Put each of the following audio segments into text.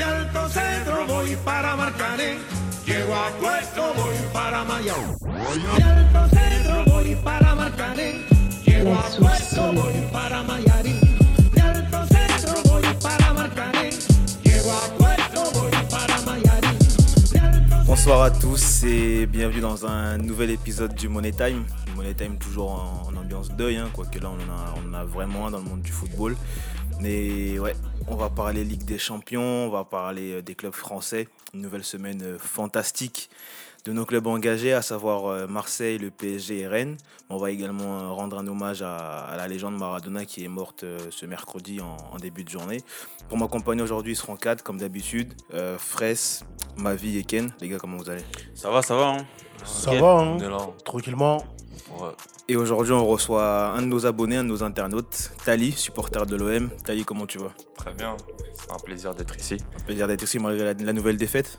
De Alto Cedro voy para Marcané. Llego a Puerto, voy para Mayao. De Alto Cedro voy para Marcané. Llego a Puerto, voy para Mayarín. De Alto Cedro voy para Marcané. Llego a Puerto, voy para Mayarín. De Alto Bonsoir à tous et bienvenue dans un nouvel épisode du Money Time. Money Time toujours en, en ambiance deuil, hein, quoique là on en, a, on en a vraiment un dans le monde du football. Mais ouais, on va parler Ligue des Champions, on va parler euh, des clubs français. Une nouvelle semaine euh, fantastique de nos clubs engagés, à savoir euh, Marseille, le PSG et Rennes. On va également rendre un hommage à, la légende Maradona qui est morte ce mercredi en, début de journée. Pour m'accompagner aujourd'hui, ils seront quatre comme d'habitude. Euh, Fraisse, Mavi et Ken. Les gars, comment vous allez? Ça va, ça va. Hein? Ça va, hein? Est là. Tranquillement. Ouais. Et aujourd'hui, on reçoit un de nos abonnés, un de nos internautes, Tali, supporter de l'OM. Tali, comment tu vas? Très bien. C'est un plaisir d'être ici. Un plaisir d'être ici malgré la, la nouvelle défaite.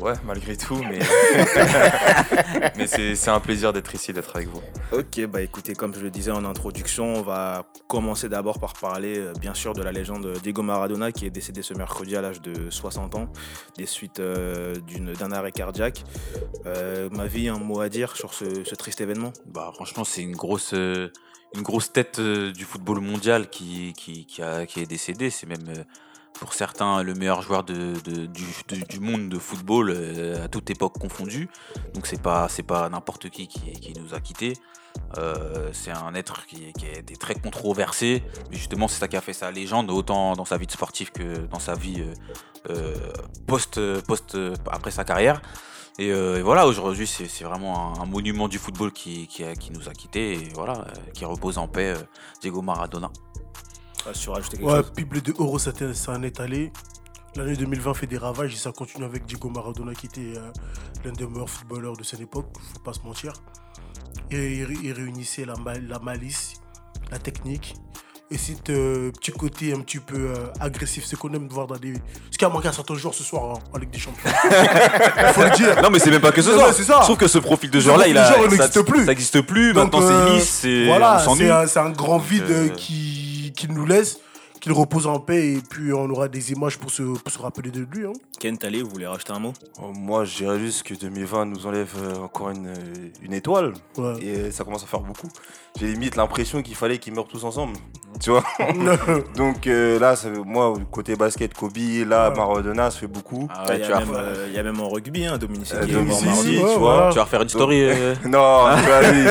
Ouais, malgré tout, mais. mais c'est un plaisir d'être ici, d'être avec vous. Ok, bah écoutez, comme je le disais en introduction, on va commencer d'abord par parler, euh, bien sûr, de la légende Diego Maradona qui est décédé ce mercredi à l'âge de 60 ans, des suites euh, d'une- d'un arrêt cardiaque. Euh, ma vie, un mot à dire sur ce, ce triste événement? Bah, franchement, c'est une grosse, euh, une grosse tête euh, du football mondial qui, qui, qui, a- qui est décédée. C'est même euh, pour certains le meilleur joueur du, de- du monde de football euh, à toute époque confondue. Donc c'est pas, c'est pas n'importe qui, qui nous a quittés. Euh, c'est un être qui, qui a été très controversé, mais justement c'est ça qui a fait sa légende, autant dans sa vie de sportif que dans sa vie euh, post, post après sa carrière. Et, voilà, aujourd'hui, c'est vraiment un, monument du football qui, nous a quittés et voilà, qui repose en paix, Diego Maradona. Ah, Sur rajouter quelque Ouais, chose Bible de Euro, ça t'est- ça en est allé. L'année 2020 fait des ravages et ça continue avec Diego Maradona qui était euh, l'un des meilleurs footballeurs de cette époque, faut pas se mentir. Et il, il réunissait la, la malice, la technique et cet euh, petit côté un petit peu euh, agressif, c'est qu'on aime voir dans des. Ce qui a manqué à certains joueurs ce soir hein, en Ligue des Champions. faut le dire. Non, mais c'est même pas que ce soir. mais c'est ça. Je trouve que ce profil de joueur-là, il, de a, joueur, il ça- n'existe plus. Ça n'existe plus. Donc, Maintenant, euh, c'est lisse, c'est Voilà, c'est un, un grand vide euh, qui, qui nous laisse, qu'il repose en paix et puis on aura des images pour se, pour se rappeler de lui. Hein. Ken, Tali, vous voulez rajouter un mot? Euh, Moi, je dirais juste que 2020 nous enlève euh, encore une, euh, une étoile. Ouais. Et ça commence à faire beaucoup. J'ai limite l'impression qu'il fallait qu'ils meurent tous ensemble. Tu vois Donc euh, là, ça, moi, côté basket, Kobe, là, Ouais. Maradona, ça fait beaucoup. Ah Il ouais, même, euh, il y a même en rugby, hein, Dominique Euh, tu vois. tu vas refaire une story. euh, Non, tu vois, lui.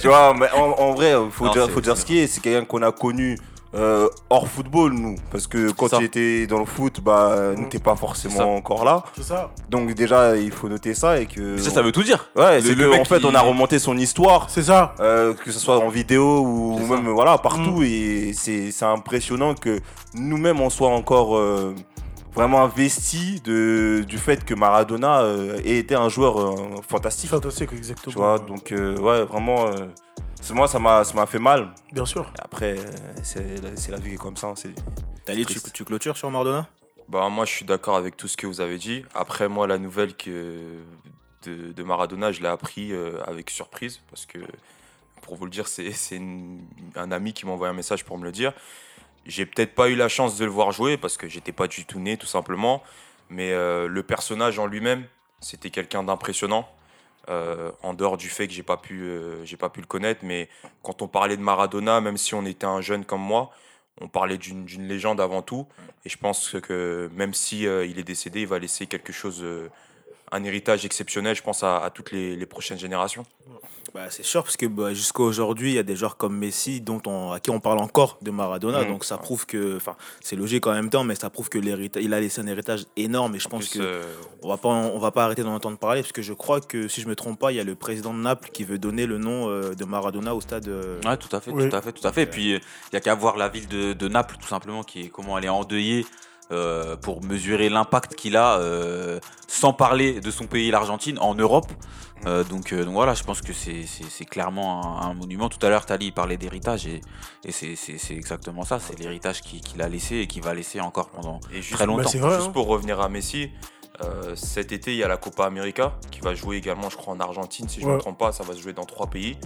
tu vois, mais en, en vrai, il faut, Non, dire, faut dire ce qui est. C'est quelqu'un qu'on a connu euh, hors football, nous. Parce que quand il était dans le foot, bah, nous, t'es pas forcément encore là. C'est ça. Donc déjà, il faut noter ça et que... Ça, ça veut tout dire. Ouais, c'est le que, mec en fait, qui- on a remonté son histoire, C'est ça. euh, que ce soit en vidéo ou même ça. voilà partout, et c'est c'est impressionnant que nous-mêmes on soit encore euh, vraiment investis de du fait que Maradona euh, ait été un joueur euh, fantastique. Fantastique, exactement. Tu vois, donc euh, ouais, vraiment, euh, moi ça m'a ça m'a fait mal. Bien sûr. Et après, c'est la- c'est la vie qui est comme ça. c'est Tali, tu, tu clôtures sur Maradona Bah, moi, je suis d'accord avec tout ce que vous avez dit. Après, moi, la nouvelle que de, de Maradona, je l'ai appris euh, avec surprise. Parce que, pour vous le dire, c'est c'est une- un ami qui m'a envoyé un message pour me le dire. J'ai peut-être pas eu la chance de le voir jouer parce que j'étais pas du tout né, tout simplement. Mais euh, le personnage en lui-même, c'était quelqu'un d'impressionnant. Euh, en dehors du fait que j'ai pas pu, euh, j'ai pas pu le connaître, mais quand on parlait de Maradona, même si on était un jeune comme moi, on parlait d'une légende avant tout. Et je pense que même si euh, il est décédé, il va laisser quelque chose, un héritage exceptionnel, je pense, à, à toutes les, les prochaines générations. Bah, c'est sûr, parce que bah, jusqu'à aujourd'hui, il y a des joueurs comme Messi dont on, à qui on parle encore de Maradona. Mhm. Donc ça prouve que, enfin, c'est logique en même temps, mais ça prouve que l'héritage, il a laissé un héritage énorme. Et je pense que euh, on va pas, on va pas arrêter d'en entendre parler, parce que je crois que si je me trompe pas, il y a le président de Naples qui veut donner le nom euh, de Maradona au stade. euh, Ouais, tout à fait, Oui. tout à fait, tout à fait. Et puis, il y a qu'à voir la ville de, de Naples, tout simplement, qui est, comment elle est endeuillée euh, pour mesurer l'impact qu'il a, euh, sans parler de son pays, l'Argentine, en Europe. Euh, donc, euh, donc voilà, je pense que c'est clairement un, un monument. Tout à l'heure, Tali parlait d'héritage et, et c'est- exactement ça. C'est l'héritage qu'il a laissé et qu'il va laisser encore pendant et juste, très longtemps. Bah, vrai. juste hein. pour revenir à Messi, euh, cet été, il y a la Copa América qui va jouer également, je crois, en Argentine. Si je ne me trompe pas, ça va se jouer dans trois pays.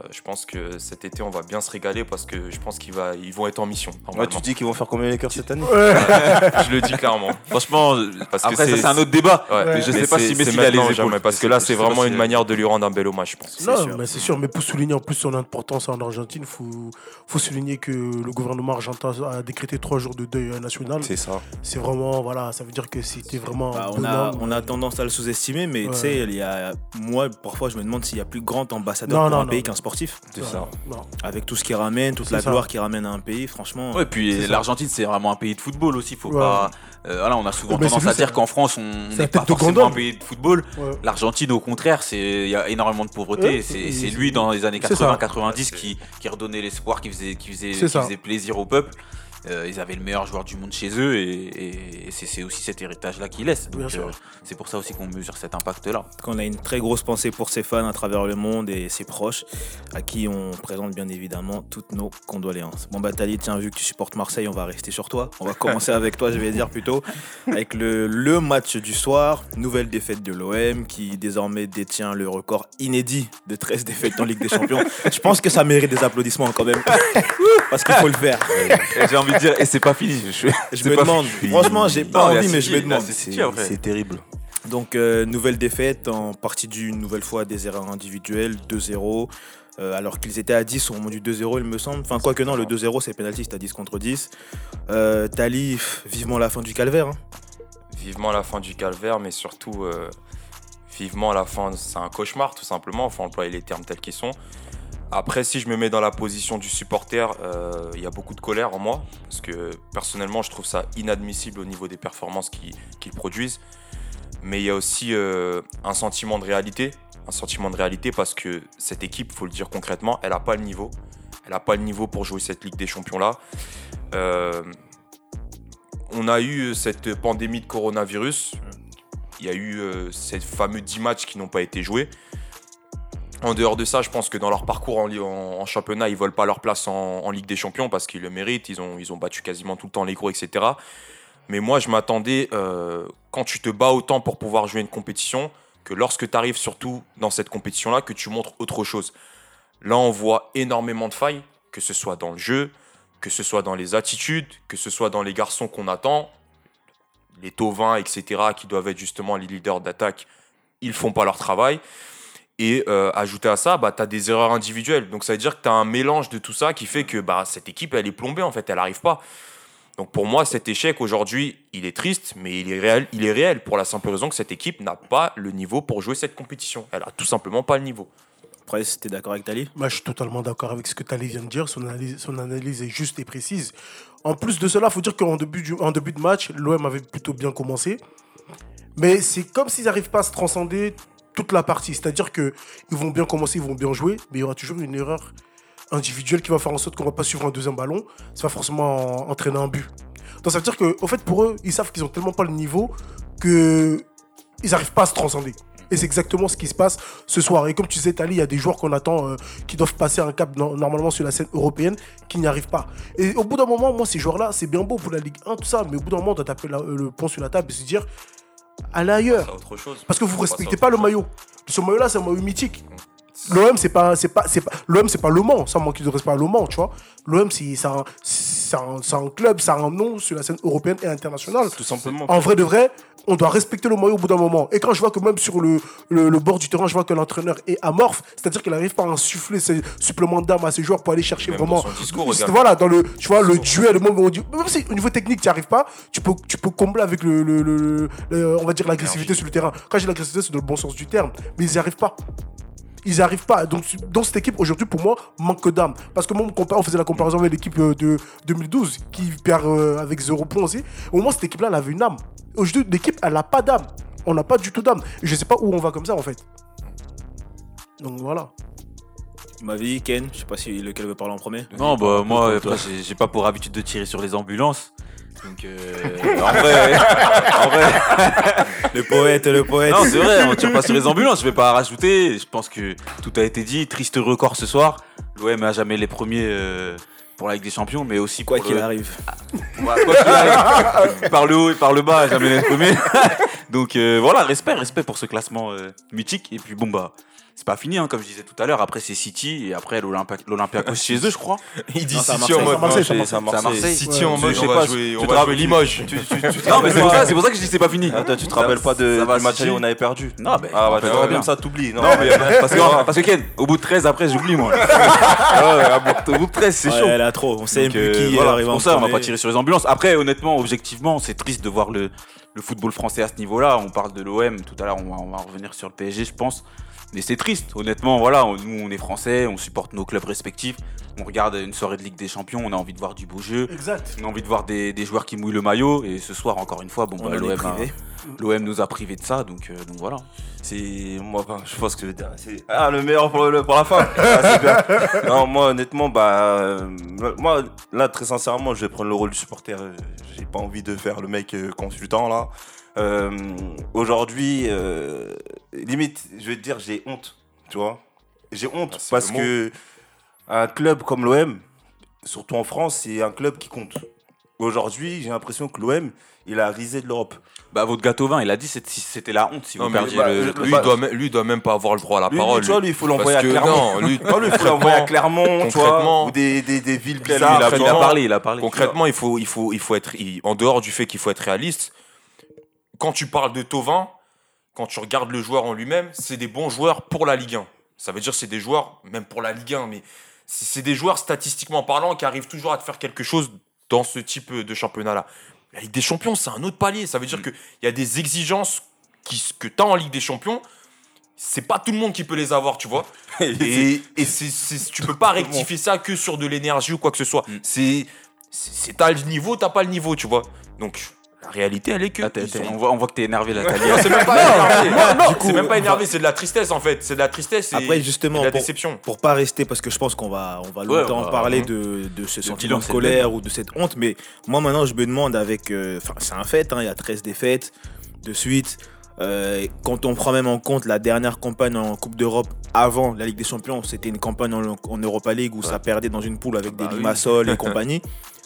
Euh, je pense que cet été, on va bien se régaler parce que je pense qu'ils ils vont être en mission. Ouais, tu dis qu'ils vont faire combien les cœurs cette année je le dis clairement. Franchement, Parce que après, c'est- un autre débat. Ouais. Mais je Mais sais pas si c'est Messi a les épaules. jamais, parce que là, c'est vraiment une manière de lui rendre un bel hommage, je pense. Non, sûr, mais c'est sûr. Mais pour souligner en plus son importance en Argentine, il faut, faut souligner que le gouvernement argentin a décrété trois jours de deuil national. C'est ça. C'est vraiment, voilà, ça veut dire que c'était vraiment. Bah, on, a, on a tendance à le sous-estimer, mais Ouais. tu sais, il y a, moi, parfois, je me demande s'il y a plus grand ambassadeur Non, pour non, un non. pays qu'un sportif. C'est ça. Non. Avec tout ce qu'il ramène, toute la ça. gloire qu'il ramène à un pays, franchement. Ouais, puis l'Argentine, c'est vraiment un pays de football aussi. Faut Ouais. pas. euh, voilà, on a souvent Mais tendance à dire qu'en France, on n'est pas forcément un pays de football. Ouais. L'Argentine, au contraire, c'est il y a énormément de pauvreté. Ouais, c'est et- lui dans les années c'est ça. 80-90 qui, qui redonnait l'espoir, qui qui qui faisait plaisir au peuple. Euh, ils avaient le meilleur joueur du monde chez eux et, et- et c'est aussi cet héritage-là qu'ils laissent. Euh, c'est pour ça aussi qu'on mesure cet impact-là. qu'on a une très grosse pensée pour ses fans à travers le monde et ses proches, à qui on présente bien évidemment toutes nos condoléances. Bon bah Tali, tiens, vu que tu supportes Marseille, on va rester sur toi. On va commencer avec toi, je vais dire plutôt, avec le, le match du soir, nouvelle défaite de l'OM, qui désormais détient le record inédit de 13 défaites en Ligue des Champions. Je pense que ça mérite des applaudissements quand même, parce qu'il faut le faire. J'ai envie dire, et c'est pas fini. Je, me demande, fini. franchement, j'ai pas Non, il envie, mais je me demande. c'est terrible. Donc, euh, nouvelle défaite en partie due une nouvelle fois à des erreurs individuelles, 2-0. euh, alors qu'ils étaient à 10 au moment du 2-0, il me semble. Enfin, quoi que non, le 2-0, c'est penalty, c'est à 10 contre 10. Euh, Tali, vivement la fin du calvaire. hein. Vivement la fin du calvaire, mais surtout euh, vivement la fin. C'est un cauchemar, tout simplement. Enfin, employer les termes tels qu'ils sont. Après, si je me mets dans la position du supporter, euh, il y a beaucoup de colère en moi. Parce que personnellement, je trouve ça inadmissible au niveau des performances qu'ils produisent. Mais il y a aussi euh, un sentiment de réalité. Un sentiment de réalité parce que cette équipe, faut le dire concrètement, elle n'a pas le niveau. Elle n'a pas le niveau pour jouer cette Ligue des Champions-là. Euh, on a eu cette pandémie de coronavirus. Il y a eu ces fameux 10 matchs qui n'ont pas été joués. En dehors de ça, je pense que dans leur parcours en, championnat, ils ne volent pas leur place en, Ligue des Champions parce qu'ils le méritent. Ils ont, battu quasiment tout le temps les gros, etc. Mais moi, je m'attendais, euh, quand tu te bats autant pour pouvoir jouer une compétition, que lorsque tu arrives surtout dans cette compétition-là, que tu montres autre chose. Là, on voit énormément de failles, que ce soit dans le jeu, que ce soit dans les attitudes, que ce soit dans les garçons qu'on attend, les Tovins, etc., qui doivent être justement les leaders d'attaque, ils font pas leur travail. Et euh, ajouter à ça, bah, tu as des erreurs individuelles. Donc ça veut dire que tu as un mélange de tout ça qui fait que bah, cette équipe, elle est plombée, en fait, elle n'arrive pas. Donc pour moi, cet échec aujourd'hui, il est triste, mais il est réel, il est réel pour la simple raison que cette équipe n'a pas le niveau pour jouer cette compétition. Elle a tout simplement pas le niveau. Après, si t'es d'accord avec Tali? Moi, je suis totalement d'accord avec ce que Tali vient de dire. Son analyse, son analyse est juste et précise. En plus de cela, il faut dire qu'en début, du- en début de match, l'OM avait plutôt bien commencé. Mais c'est comme s'ils n'arrivent pas à se transcender la partie. C'est-à-dire qu'ils vont bien commencer, ils vont bien jouer, mais il y aura toujours une erreur individuelle qui va faire en sorte qu'on va pas suivre un deuxième ballon. Ça va forcément en- entraîner un but. Donc ça veut dire que, au fait, pour eux, ils savent qu'ils ont tellement pas le niveau que ils n'arrivent pas à se transcender. Et c'est exactement ce qui se passe ce soir. Et comme tu disais, Tali, il y a des joueurs qu'on attend euh, qui doivent passer un cap no- normalement sur la scène européenne qui n'y arrivent pas. Et au bout d'un moment, moi, ces joueurs-là, c'est bien beau pour la Ligue 1, tout ça, mais au bout d'un moment, on doit taper le pont sur la table et se dire allez ailleurs. C'est autre chose. Parce que vous à respectez pas le maillot. Ce maillot-là, c'est un maillot mythique. L'OM, c'est pas, c'est pas, c'est pas, l'OM, c'est pas Le Mans. Ça manque de respect à Le Mans, tu vois. L'OM, c'est, c'est un, c'est un, c'est un club, ça a un nom sur la scène européenne et internationale. Tout simplement. En vrai de vrai, on doit respecter le maillot au bout d'un moment. Et quand je vois que même sur le, le, le bord du terrain, je vois que l'entraîneur est amorphe, c'est-à-dire qu'il n'arrive pas à insuffler ses suppléments d'âme à ses joueurs pour aller chercher Même vraiment. dans son discours, regarde. voilà, dans le, tu vois, le duel, le moment où on dit, même si au niveau technique, tu n'y arrives pas, tu peux, tu peux combler avec le, le- le- le- on va dire l'agressivité sur le terrain. Quand j'ai l'agressivité, c'est dans le bon sens du terme, mais ils n'y arrivent pas. Ils n'y arrivent pas. Donc, dans cette équipe, aujourd'hui, pour moi, manque d'âme. Parce que moi, on, faisait la comparaison avec l'équipe euh, de 2012, qui perd euh, avec 0 points aussi. Au moins, cette équipe-là, elle avait une âme. Aujourd'hui, l'équipe, elle n'a pas d'âme. On n'a pas du tout d'âme. Et je ne sais pas où on va comme ça, en fait. Donc, voilà. Ma vie, Ken, je sais pas si lequel veut parler en premier. Non, bah moi, j'ai pas pour habitude de tirer sur les ambulances. Donc, euh, en vrai, en vrai, Le poète, le poète. non, c'est vrai, on tire pas sur les ambulances. Je vais pas rajouter. Je pense que tout a été dit. Triste record ce soir. L'OM a jamais les premiers euh, pour la Ligue des Champions, mais aussi Quoi qu'il le- arrive. Ouais, quoi qu'il arrive, par le haut et par le bas, jamais les premiers. Donc euh, voilà, respect, respect pour ce classement euh, mythique. Et puis bon bah, c'est pas fini, hein, comme je disais tout à l'heure. Après, c'est City et après l'Olympi- l'Olympiakos chez eux, je crois. Il dit Non, City en mode. Marseille, c'est à c'est- Marseille. C'est à Marseille. City en Ouais, mode, je sais on va pas, jouer, tu on te va jouer rappelles- Limoges. Non, mais c'est pour, ça- c'est pour ça que je dis c'est pas fini. Attends, tu te rappelles pas de, Ça va, du match où on avait perdu Non, ben, Ah, bah, bien. même ça, t'oublies. Non, mais parce que, Ken, au bout de 13, après, j'oublie moi. Ouais, au bout de 13, c'est Ouais, chaud. elle a trop. On sait plus euh, qui voilà, arrive pour ça, on va pas tirer sur les ambulances. Après, honnêtement, objectivement, c'est triste de voir le, football français à ce niveau-là. On parle de l'OM, tout à l'heure, on va revenir sur le PSG, je pense. Mais c'est triste, honnêtement, voilà, on- nous on est français, on supporte nos clubs respectifs, on regarde une soirée de Ligue des Champions, on a envie de voir du beau jeu, Exact. on a envie de voir des, des joueurs qui mouillent le maillot, et ce soir, encore une fois, bon, On bah, l'OM, a- privé. l'OM nous a privés de ça, donc, euh, donc voilà. C'est moi, je pense que je veux dire, c'est ah le meilleur pour, le- pour la fin. Ah, bien. non, moi honnêtement, bah, euh, moi là très sincèrement, je vais prendre le rôle du supporter. Euh, J'ai pas envie de faire le mec consultant là. Euh, Aujourd'hui, euh, limite, je vais te dire, j'ai honte, tu vois. J'ai honte Ah, parce que un club comme l'OM, surtout en France, c'est un club qui compte. Aujourd'hui, j'ai l'impression que l'OM, il a risé de l'Europe. Bah, votre gâteau vin, il a dit que c'était- c'était la honte si Non, vous perdiez bah, le, truc. Lui, Bah, il doit, lui, doit même pas avoir le droit à la Lui, lui, parole. tu vois, lui, il faut l'envoyer à Clermont. non, lui, Non, lui, il faut l'envoyer à Clermont, tu vois, Concrètement- ou des, des, des villes il, a, bizarres. il a parlé, il a parlé. Concrètement, il faut, il faut, il faut être, il- en dehors du fait qu'il faut être réaliste, quand tu parles de Tovin, quand tu regardes le joueur en lui-même, c'est des bons joueurs pour la Ligue 1. Ça veut dire que c'est des joueurs, même pour la Ligue 1, mais c'est des joueurs statistiquement parlant qui arrivent toujours à te faire quelque chose dans ce type de championnat-là. La Ligue des Champions, c'est un autre palier. Ça veut dire qu'il y a des exigences qui, que tu as en Ligue des Champions. C'est pas tout le monde qui peut les avoir, tu vois. Et, et c'est- tu peux pas rectifier ça que sur de l'énergie ou quoi que ce soit. Mm. C'est, c'est- t'as le niveau, t'as pas le niveau, tu vois. Donc la réalité, elle est que. Ah, t'es- ils t'es- sont- on, voit, on voit que t'es énervé là. t'as dit- Non, c'est même pas énervé. Du coup, c'est même pas va- énervé, c'est de la tristesse en fait. C'est de la tristesse et, Après, et justement, de la pour, déception. pour pas rester, parce que je pense qu'on va, on va Ouais, longtemps on va- parler hein. de, de ce sentiment de colère ou de cette honte, mais moi maintenant je me demande avec, euh, enfin c'est un fait, hein, il y a 13 défaites de suite. Euh, quand on prend même en compte la dernière campagne en Coupe d'Europe avant la Ligue des Champions, c'était une campagne en, en Europa League où ça perdait dans une poule avec Bah des oui. Limassol et compagnie.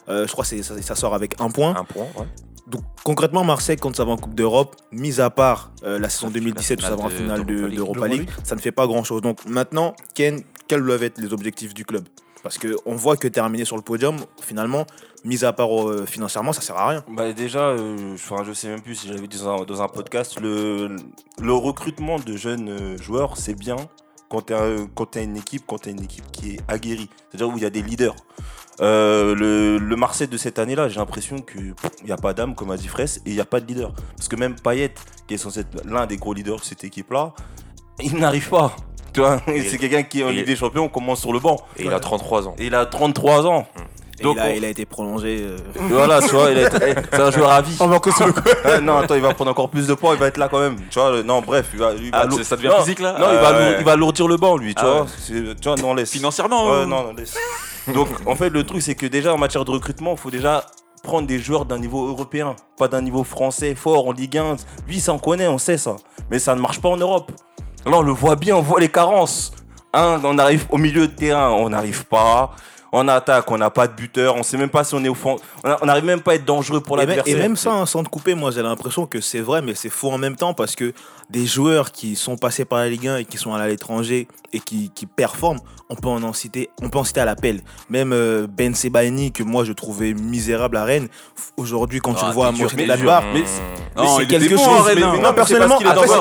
Euh, je crois que c'est- ça, ça sort avec un point. Un point, ouais. Donc concrètement, Marseille, quand ça va en Coupe d'Europe, mis à part euh, la saison La 2017 où ça va en finale de- de- d'Europa League. ça ne fait pas grand-chose. Donc maintenant, Ken, quels doivent être les objectifs du club? Parce qu'on voit que terminer sur le podium, finalement, mis à part euh, financièrement, ça sert à rien. Bah déjà, euh, je sais même plus si j'avais dit dans un, dans un podcast, le, le recrutement de jeunes joueurs, c'est bien quand tu as, une équipe, quand tu une équipe qui est aguerrie, c'est-à-dire où il y a des leaders. Euh, le, le Marseille de cette année-là, j'ai l'impression qu'il n'y a pas d'âme, comme a dit Fraisse, et il n'y a pas de leader. Parce que même Payet, qui est censé être l'un des gros leaders de cette équipe-là, il n'arrive pas. Tu vois, c'est quelqu'un qui, en et- Ligue des Champions, commence sur le banc. Et il a 33 ans. Et il a 33 ans. Et Donc, il, a, on- il a été prolongé. euh, Voilà, tu vois, il a été- c'est un joueur à vie. On va encore se le Ah, non, attends, il va prendre encore plus de points, il va être là quand même. Tu vois, le- non, bref, il va. il va Ah, lour- ça devient non, physique là Non, il, Ah, va ouais. lour- il va alourdir le banc, lui, tu Ah vois. ouais. Tu vois, non, laisse. Financièrement Ouais, ou- non, non, laisse. Donc, en fait, le truc, c'est que déjà, en matière de recrutement, il faut déjà prendre des joueurs d'un niveau européen, pas d'un niveau français fort en Ligue 1. Lui, ça, on connaît, on sait ça. Mais ça ne marche pas en Europe. Là, on le voit bien, on voit les carences. Hein, on arrive au milieu de terrain, on n'arrive pas. En attaque, on n'a pas de buteur, on sait même pas si on est au fond. On n'arrive même pas à être dangereux pour même, l'adversaire. et même ça, hein, sans te couper, moi j'ai l'impression que c'est vrai, mais c'est faux en même temps parce que des joueurs qui sont passés par la Ligue 1 et qui sont allés à l'étranger et qui, qui performent, on peut en, en citer, on peut en citer à l'appel. Même euh, Ben Sebaini, que moi je trouvais misérable à Rennes, aujourd'hui quand tu Ah, le vois à Mönchengladbach, mais Mais c'est quelque bon chose. mais- hein. mais Non, non, mais personnellement,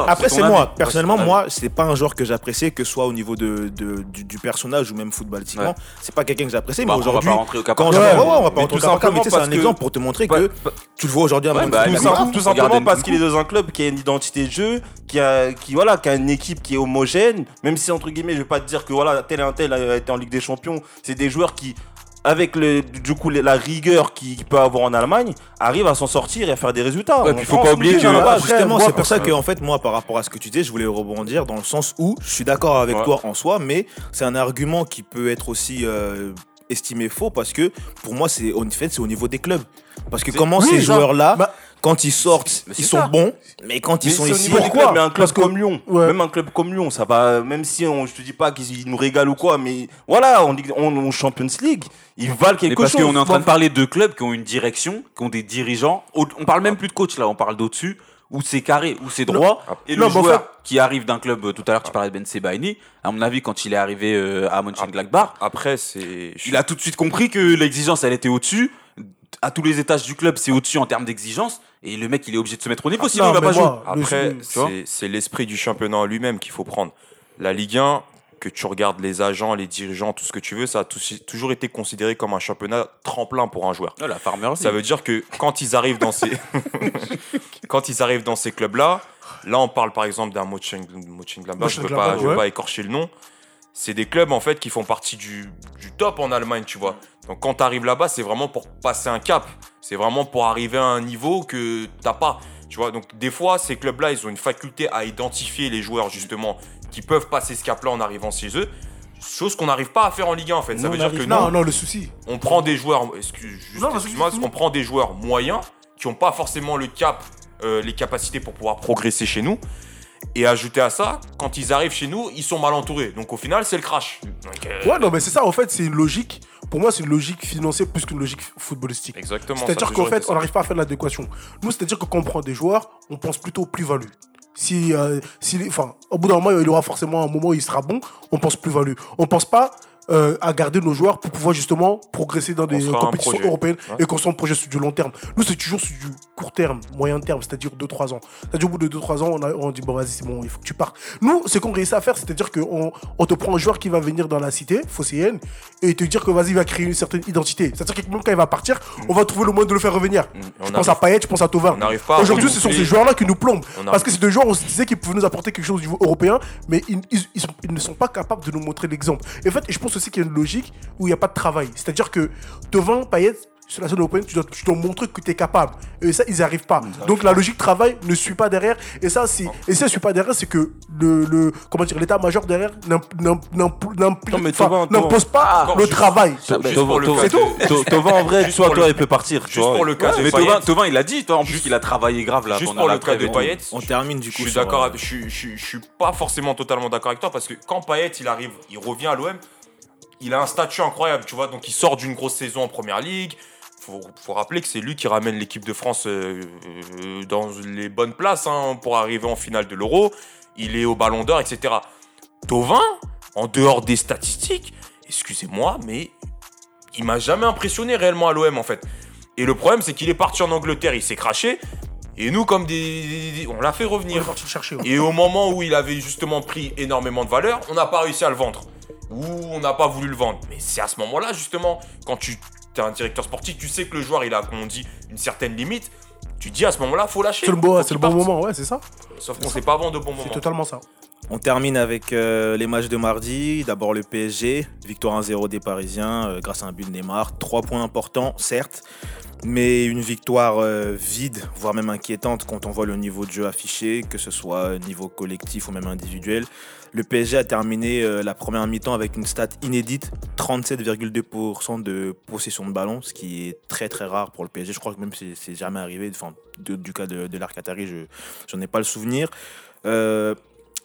après, c'est- moi. Personnellement, moi, c'est pas un joueur que j'appréciais, que ce soit au niveau de, de- du, du personnage ou même footballistiquement. Ouais. C'est pas quelqu'un que Bah, mais on va aujourd'hui, pas rentrer au cas quand par je cas. ouais, ouais, on va pas rentrer au cas par mais c'est simplement un exemple pour te montrer que bah, tu le vois aujourd'hui à bah, tout, simplement parce qu'il est dans un club qui a une identité de jeu, qui a, qui, voilà, qui a une équipe qui est homogène, même si entre guillemets, je vais pas te dire que voilà, tel et un tel a été en Ligue des Champions, c'est des joueurs qui, avec le, du coup la rigueur qu'il peut avoir en Allemagne, arrivent à s'en sortir et à faire des résultats. Ouais, puis faut pas oublier que justement, c'est pour ça que en fait, moi, par rapport à ce que tu disais, je voulais rebondir dans le sens où je suis d'accord avec Ouais. toi en soi, mais c'est un argument qui peut être aussi euh, estimé faux parce que pour moi, c'est en fait, c'est au niveau des clubs. Parce que comment Oui, ces joueurs-là, bah- quand ils sortent, Mais ils sont ça. bons, mais quand ils Mais sont ici, Pourquoi clubs, mais un club Parce que- comme Lyon, Ouais. même un club comme Lyon, ça va, même si on, je te dis pas qu'ils nous régalent ou quoi, mais voilà, on, on, on Champions League, ils valent Mais quelque parce chose. qu'on est en train de parler de clubs qui ont une direction, qui ont des dirigeants. On parle même plus de coach là, on parle d'au-dessus, ou c'est carré, ou c'est droit. Et Non, le en joueur fait- qui arrive d'un club, euh, tout à l'heure tu parlais de Ben Sebaini, à mon avis, quand il est arrivé euh, à Mönchengladbach, Après, c'est. il a tout de suite compris que l'exigence, elle était au-dessus. À tous les étages du club, c'est au-dessus en termes d'exigence. Et le mec, il est obligé de se mettre au niveau, sinon Non, il va pas jouer. moi, Après, le- c'est- c'est l'esprit du championnat en lui-même qu'il faut prendre. La Ligue 1, que tu regardes les agents, les dirigeants, tout ce que tu veux, ça a toujours été considéré comme un championnat tremplin pour un joueur. Ah, la Farmers Ça veut dire que quand ils arrivent dans ces, quand ils arrivent dans ces clubs-là, là on parle par exemple d'un Möncheng- Mönchengladbach, je ne veux, pas- je veux pas écorcher le nom. C'est des clubs en fait qui font partie du, du top en Allemagne, tu vois. Donc quand tu arrives là-bas, c'est vraiment pour passer un cap. C'est vraiment pour arriver à un niveau que t'as pas. Tu vois, donc des fois, ces clubs-là, ils ont une faculté à identifier les joueurs justement qui peuvent passer ce cap-là en arrivant chez eux. Chose qu'on n'arrive pas à faire en Ligue 1 en fait. Ça veut dire que Non, nous, non, le souci. on prend des joueurs, excuse, juste, Non, parce que- excuse-moi, on prend des joueurs moyens qui n'ont pas forcément le cap, euh, les capacités pour pouvoir progresser chez nous. Et ajouter à ça, quand ils arrivent chez nous, ils sont mal entourés. Donc au final, c'est le crash. Donc, euh, Ouais, non, mais c'est ça, en fait, c'est une logique. Pour moi, c'est une logique financière plus qu'une logique footballistique. Exactement. C'est-à-dire qu'en fait, on n'arrive pas à faire l'adéquation. Nous, c'est-à-dire que quand on prend des joueurs, on pense plutôt plus-value. Si, euh, si, enfin, au bout d'un moment, il y aura forcément un moment où il sera bon, on pense plus-value. On pense pas euh, à garder nos joueurs pour pouvoir justement progresser dans des compétitions européennes Ouais. et construire un projet sur du long terme. Nous, c'est toujours sur du court terme, moyen terme, c'est-à-dire 2-3 ans. C'est-à-dire au bout de 2-3 ans, on, a- on dit, bon, vas-y, c'est bon, il faut que tu partes. Nous, ce qu'on réussit à faire, c'est-à-dire qu'on on te prend un joueur qui va venir dans la cité phocéenne et te dire que vas-y, il va créer une certaine identité. C'est-à-dire que même quand il va partir, on va trouver le moyen de le faire revenir. Mm. On Je arrive- pense à Payet, je pense à Tovin. Aujourd'hui, ce sont ces joueurs-là qui nous plombent. Parce que c'est deux joueurs, on se disait qu'ils pouvaient nous apporter quelque chose au niveau européen, mais ils, ils- ils sont- ils ne sont pas capables de nous montrer l'exemple. Et en fait, je pense aussi qu'il y a une logique où il n'y a pas de travail. C'est-à-dire que devant Payet, sur la scène européenne, tu dois, tu dois montrer que tu es capable. Et ça, ils n'y arrivent pas. Donc la logique travail ne suit pas derrière. Et ça, et ça, ne suit pas derrière, c'est que le, le comment dire, l'état-major derrière n'impose pas Encore le juste- travail. C'est tout. Tovin en vrai, soit toi, il peut partir. tu Juste pour le cas mais Tovin, Tovin, il a dit, toi, en plus Juste- qu'il a travaillé grave là juste pour le cas de. Payet, On termine du coup. Je suis d'accord, euh, je suis pas forcément totalement d'accord avec toi parce que quand Payet il arrive, il revient à l'OM, il a un statut incroyable, tu vois. Donc il sort d'une grosse saison en première ligue. Faut, faut rappeler que c'est lui qui ramène l'équipe de France euh, euh, dans les bonnes places hein, pour arriver en finale de l'Euro. Il est au Ballon d'Or, etc. Tovin, en dehors des statistiques, excusez-moi, mais il m'a jamais impressionné réellement à l'OM en fait. Et le problème, c'est qu'il est parti en Angleterre, il s'est craché. Et nous, comme des, on l'a fait On est revenir. parti le chercher. ouais. Et au moment où il avait justement pris énormément de valeur, on n'a pas réussi à le vendre. Ou on n'a pas voulu le vendre. Mais c'est à ce moment-là, justement, quand tu es un directeur sportif, tu sais que le joueur, il a, comme on dit, une certaine limite. Tu dis à ce moment-là, faut lâcher. C'est le bon, c'est le moment, ouais, c'est ça. Sauf qu'on sait pas vendre de bon C'est moment. totalement ça. On termine avec euh, les matchs de mardi. D'abord le PSG, victoire 1-0 des Parisiens euh, grâce à un but de Neymar. Trois points importants, certes, mais une victoire euh, vide, voire même inquiétante quand on voit le niveau de jeu affiché, que ce soit niveau collectif ou même individuel. Le PSG a terminé la première mi-temps avec une stat inédite, 37,2% de possession de ballon, ce qui est très très rare pour le PSG. Je crois que même c'est c'est jamais arrivé, du cas de, de l'Arcatari, je j'en ai pas le souvenir.